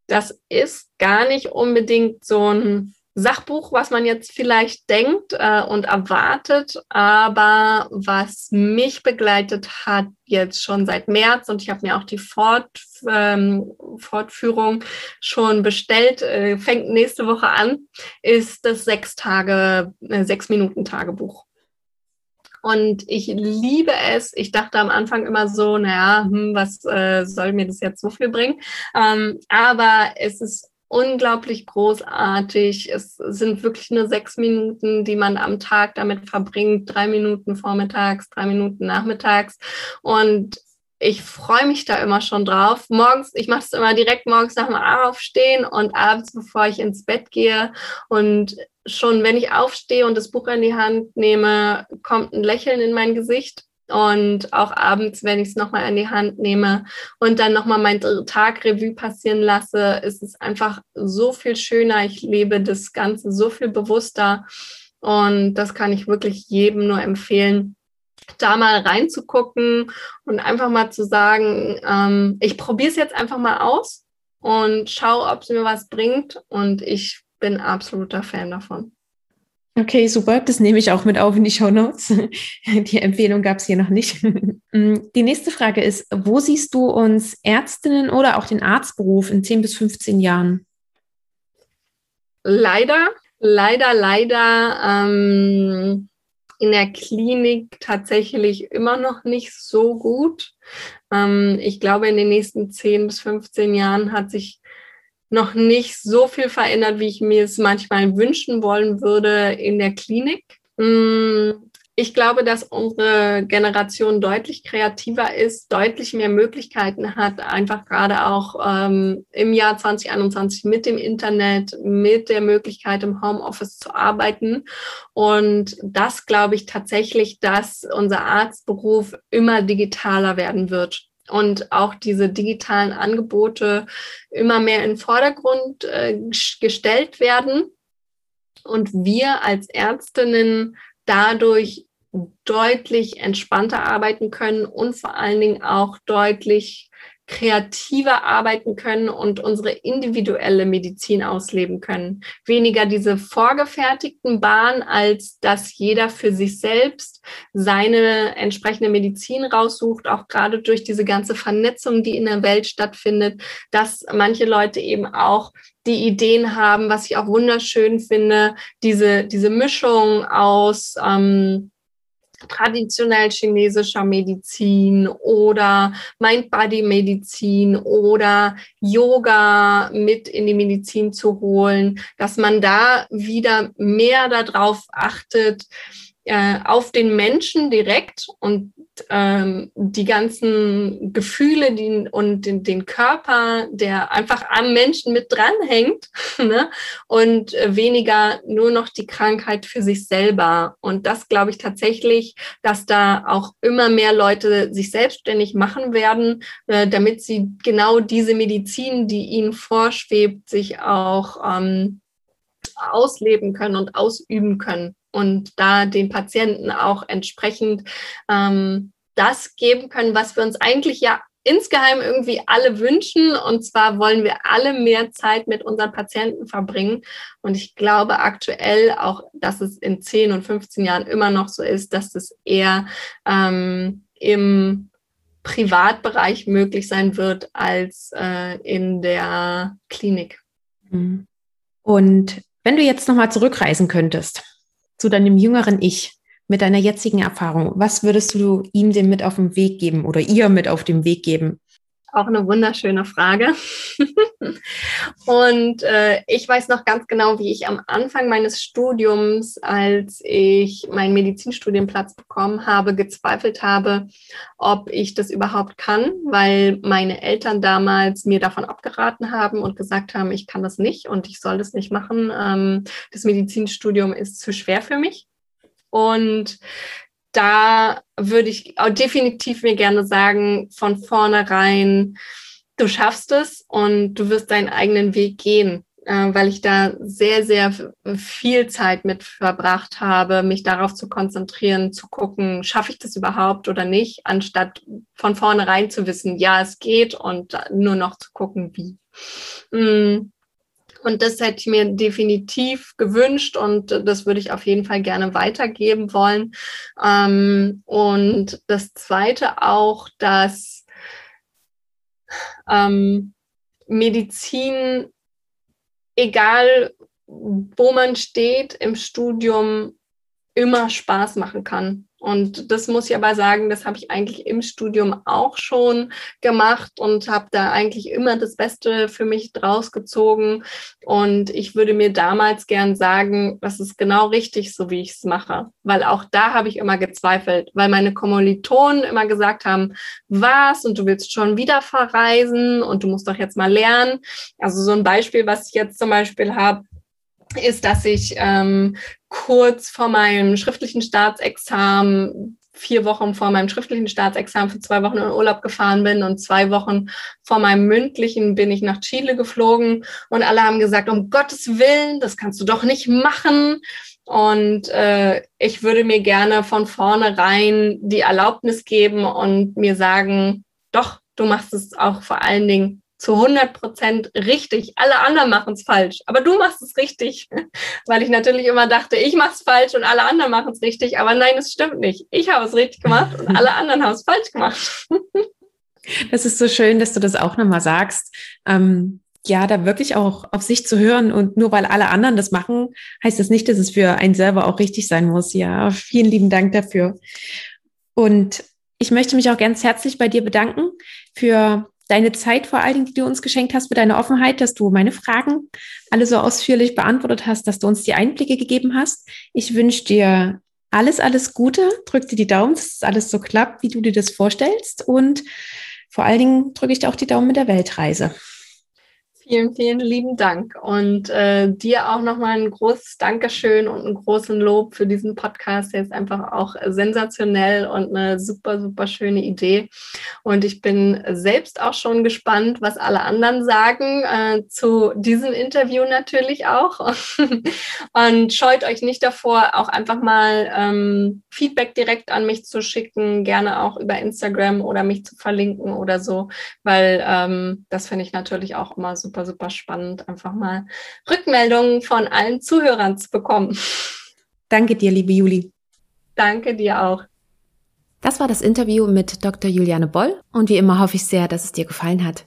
Das ist gar nicht unbedingt so ein Sachbuch, was man jetzt vielleicht denkt äh, und erwartet, aber was mich begleitet hat jetzt schon seit März und ich habe mir auch die Fort, ähm, Fortführung schon bestellt, äh, fängt nächste Woche an, ist das sechs Tage, äh, sechs Minuten Tagebuch. Und ich liebe es. Ich dachte am Anfang immer so, naja, hm, was äh, soll mir das jetzt so viel bringen? Ähm, aber es ist unglaublich großartig. Es sind wirklich nur sechs Minuten, die man am Tag damit verbringt. Drei Minuten vormittags, drei Minuten nachmittags. Und ich freue mich da immer schon drauf. Morgens, ich mache es immer direkt morgens nach dem Aufstehen und abends, bevor ich ins Bett gehe. Und schon wenn ich aufstehe und das Buch in die Hand nehme, kommt ein Lächeln in mein Gesicht. Und auch abends, wenn ich es nochmal in die Hand nehme und dann nochmal mein Tag Revue passieren lasse, ist es einfach so viel schöner. Ich lebe das Ganze so viel bewusster. Und das kann ich wirklich jedem nur empfehlen, da mal reinzugucken und einfach mal zu sagen, ähm, ich probiere es jetzt einfach mal aus und schaue, ob es mir was bringt. Und ich bin absoluter Fan davon. Okay, super. Das nehme ich auch mit auf in die Show Notes. Die Empfehlung gab es hier noch nicht. Mm, die nächste Frage ist, wo siehst du uns Ärztinnen oder auch den Arztberuf in 10 bis 15 Jahren? Leider, leider, leider ähm, in der Klinik tatsächlich immer noch nicht so gut. Ähm, ich glaube, in den nächsten 10 bis 15 Jahren hat sich noch nicht so viel verändert, wie ich mir es manchmal wünschen wollen würde in der Klinik. Ich glaube, dass unsere Generation deutlich kreativer ist, deutlich mehr Möglichkeiten hat, einfach gerade auch ähm, im Jahr 2021 mit dem Internet, mit der Möglichkeit im Homeoffice zu arbeiten. Und das glaube ich tatsächlich, dass unser Arztberuf immer digitaler werden wird und auch diese digitalen Angebote immer mehr in den Vordergrund äh, gestellt werden und wir als Ärztinnen dadurch deutlich entspannter arbeiten können und vor allen Dingen auch deutlich kreativer arbeiten können und unsere individuelle Medizin ausleben können. Weniger diese vorgefertigten Bahnen, als dass jeder für sich selbst seine entsprechende Medizin raussucht, auch gerade durch diese ganze Vernetzung, die in der Welt stattfindet, dass manche Leute eben auch die Ideen haben, was ich auch wunderschön finde, diese, diese Mischung aus ähm, traditionell chinesischer Medizin oder Mind-Body-Medizin oder Yoga mit in die Medizin zu holen, dass man da wieder mehr darauf achtet, äh, auf den Menschen direkt und ähm, die ganzen Gefühle die, und den, den, Körper, der einfach am Menschen mit dranhängt ne? und weniger nur noch die Krankheit für sich selber. Und das glaube ich tatsächlich, dass da auch immer mehr Leute sich selbstständig machen werden, äh, damit sie genau diese Medizin, die ihnen vorschwebt, sich auch ähm, ausleben können und ausüben können und da den Patienten auch entsprechend ähm, das geben können, was wir uns eigentlich ja insgeheim irgendwie alle wünschen. Und zwar wollen wir alle mehr Zeit mit unseren Patienten verbringen. Und ich glaube aktuell auch, dass es in 10 und 15 Jahren immer noch so ist, dass es eher ähm, im Privatbereich möglich sein wird als äh, in der Klinik. Mhm. Und wenn du jetzt nochmal zurückreisen könntest, zu deinem jüngeren Ich mit deiner jetzigen Erfahrung? Was würdest du ihm denn mit auf den Weg geben oder ihr mit auf den Weg geben? Auch eine wunderschöne Frage. und äh, ich weiß noch ganz genau, wie ich am Anfang meines Studiums, als ich meinen Medizinstudienplatz bekommen habe, gezweifelt habe, ob ich das überhaupt kann, weil meine Eltern damals mir davon abgeraten haben und gesagt haben, ich kann das nicht und ich soll das nicht machen. Ähm, das Medizinstudium ist zu schwer für mich. Und da würde ich definitiv mir gerne sagen, von vornherein, du schaffst es und du wirst deinen eigenen Weg gehen, äh, weil ich da sehr, sehr viel Zeit mit verbracht habe, mich darauf zu konzentrieren, zu gucken, schaffe ich das überhaupt oder nicht, anstatt von vornherein zu wissen, ja, es geht und nur noch zu gucken, wie. Und das hätte ich mir definitiv gewünscht und das würde ich auf jeden Fall gerne weitergeben wollen. Ähm, und das Zweite auch, dass ähm, Medizin, egal wo man steht im Studium, immer Spaß machen kann. Und das muss ich aber sagen, das habe ich eigentlich im Studium auch schon gemacht und habe da eigentlich immer das Beste für mich draus gezogen. Und ich würde mir damals gern sagen, das ist genau richtig, so wie ich es mache. Weil auch da habe ich immer gezweifelt, weil meine Kommilitonen immer gesagt haben, was und du willst schon wieder verreisen und du musst doch jetzt mal lernen. Also so ein Beispiel, was ich jetzt zum Beispiel habe, ist, dass ich ähm, kurz vor meinem schriftlichen Staatsexamen vier Wochen vor meinem schriftlichen Staatsexamen für zwei Wochen in Urlaub gefahren bin und zwei Wochen vor meinem mündlichen bin ich nach Chile geflogen und alle haben gesagt, um Gottes Willen, das kannst du doch nicht machen. Und äh, ich würde mir gerne von vornherein die Erlaubnis geben und mir sagen, doch, du machst es auch vor allen Dingen zu 100 Prozent richtig. Alle anderen machen es falsch, aber du machst es richtig, weil ich natürlich immer dachte, ich mache es falsch und alle anderen machen es richtig. Aber nein, es stimmt nicht. Ich habe es richtig gemacht und alle anderen haben es falsch gemacht. Das ist so schön, dass du das auch nochmal sagst. Ähm, ja, da wirklich auch auf sich zu hören und nur weil alle anderen das machen, heißt das nicht, dass es für einen selber auch richtig sein muss. Ja, vielen lieben Dank dafür. Und ich möchte mich auch ganz herzlich bei dir bedanken für deine Zeit vor allen Dingen, die du uns geschenkt hast, für deine Offenheit, dass du meine Fragen alle so ausführlich beantwortet hast, dass du uns die Einblicke gegeben hast. Ich wünsche dir alles, alles Gute. Drück dir die Daumen, dass es alles so klappt, wie du dir das vorstellst. Und vor allen Dingen drücke ich dir auch die Daumen mit der Weltreise. Vielen, vielen lieben Dank und äh, dir auch nochmal ein großes Dankeschön und einen großen Lob für diesen Podcast. Der ist einfach auch sensationell und eine super, super schöne Idee. Und ich bin selbst auch schon gespannt, was alle anderen sagen äh, zu diesem Interview natürlich auch. und scheut euch nicht davor, auch einfach mal ähm, Feedback direkt an mich zu schicken, gerne auch über Instagram oder mich zu verlinken oder so, weil ähm, das finde ich natürlich auch immer super super, super spannend, einfach mal Rückmeldungen von allen Zuhörern zu bekommen. Danke dir, liebe Juli. Danke dir auch. Das war das Interview mit Dr. Juliane Boll und wie immer hoffe ich sehr, dass es dir gefallen hat.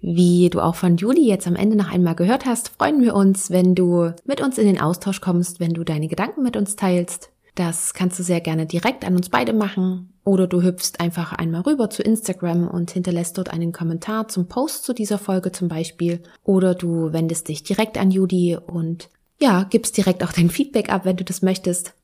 Wie du auch von Juli jetzt am Ende noch einmal gehört hast, freuen wir uns, wenn du mit uns in den Austausch kommst, wenn du deine Gedanken mit uns teilst. Das kannst du sehr gerne direkt an uns beide machen oder du hüpfst einfach einmal rüber zu Instagram und hinterlässt dort einen Kommentar zum Post zu dieser Folge zum Beispiel oder du wendest dich direkt an Judy und ja, gibst direkt auch dein Feedback ab, wenn du das möchtest.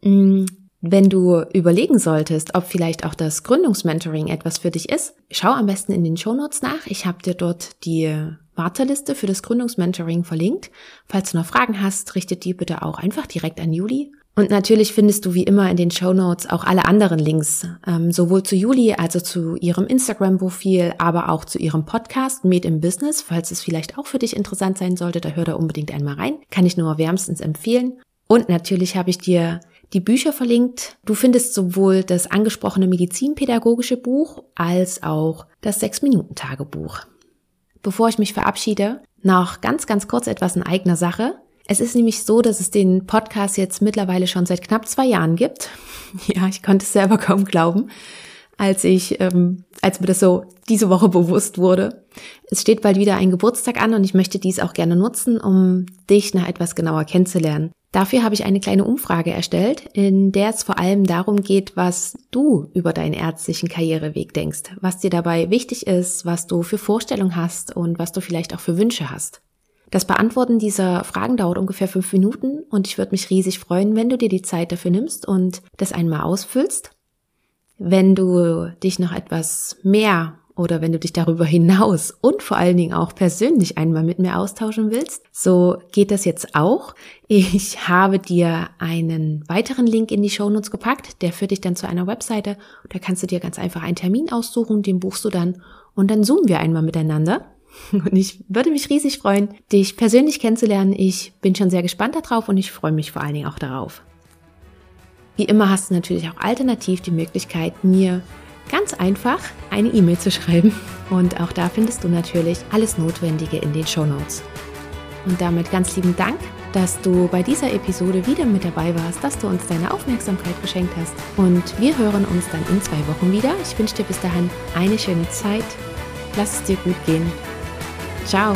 Mm, wenn du überlegen solltest, ob vielleicht auch das Gründungsmentoring etwas für dich ist, schau am besten in den Shownotes nach. Ich habe dir dort die Warteliste für das Gründungsmentoring verlinkt. Falls du noch Fragen hast, richtet die bitte auch einfach direkt an Juli. Und natürlich findest du wie immer in den Show Notes auch alle anderen Links, ähm, sowohl zu Juli, also zu ihrem Instagram-Profil, aber auch zu ihrem Podcast Made in Business. Falls es vielleicht auch für dich interessant sein sollte, da hör da unbedingt einmal rein. Kann ich nur wärmstens empfehlen. Und natürlich habe ich dir die Bücher verlinkt. Du findest sowohl das angesprochene medizinpädagogische Buch als auch das Sechs-Minuten-Tagebuch. Bevor ich mich verabschiede, noch ganz, ganz kurz etwas in eigener Sache. Es ist nämlich so, dass es den Podcast jetzt mittlerweile schon seit knapp zwei Jahren gibt. Ja, ich konnte es selber kaum glauben, als ich, ähm, als mir das so diese Woche bewusst wurde. Es steht bald wieder ein Geburtstag an und ich möchte dies auch gerne nutzen, um dich noch etwas genauer kennenzulernen. Dafür habe ich eine kleine Umfrage erstellt, in der es vor allem darum geht, was du über deinen ärztlichen Karriereweg denkst, was dir dabei wichtig ist, was du für Vorstellungen hast und was du vielleicht auch für Wünsche hast. Das Beantworten dieser Fragen dauert ungefähr fünf Minuten und ich würde mich riesig freuen, wenn du dir die Zeit dafür nimmst und das einmal ausfüllst. Wenn du dich noch etwas mehr oder wenn du dich darüber hinaus und vor allen Dingen auch persönlich einmal mit mir austauschen willst, so geht das jetzt auch. Ich habe dir einen weiteren Link in die Shownotes gepackt, der führt dich dann zu einer Webseite. Da kannst du dir ganz einfach einen Termin aussuchen, den buchst du dann und dann zoomen wir einmal miteinander. Und ich würde mich riesig freuen, dich persönlich kennenzulernen. Ich bin schon sehr gespannt darauf und ich freue mich vor allen Dingen auch darauf. Wie immer hast du natürlich auch alternativ die Möglichkeit, mir ganz einfach eine E-Mail zu schreiben. Und auch da findest du natürlich alles Notwendige in den Show Notes. Und damit ganz lieben Dank, dass du bei dieser Episode wieder mit dabei warst, dass du uns deine Aufmerksamkeit geschenkt hast. Und wir hören uns dann in zwei Wochen wieder. Ich wünsche dir bis dahin eine schöne Zeit. Lass es dir gut gehen. Ciao!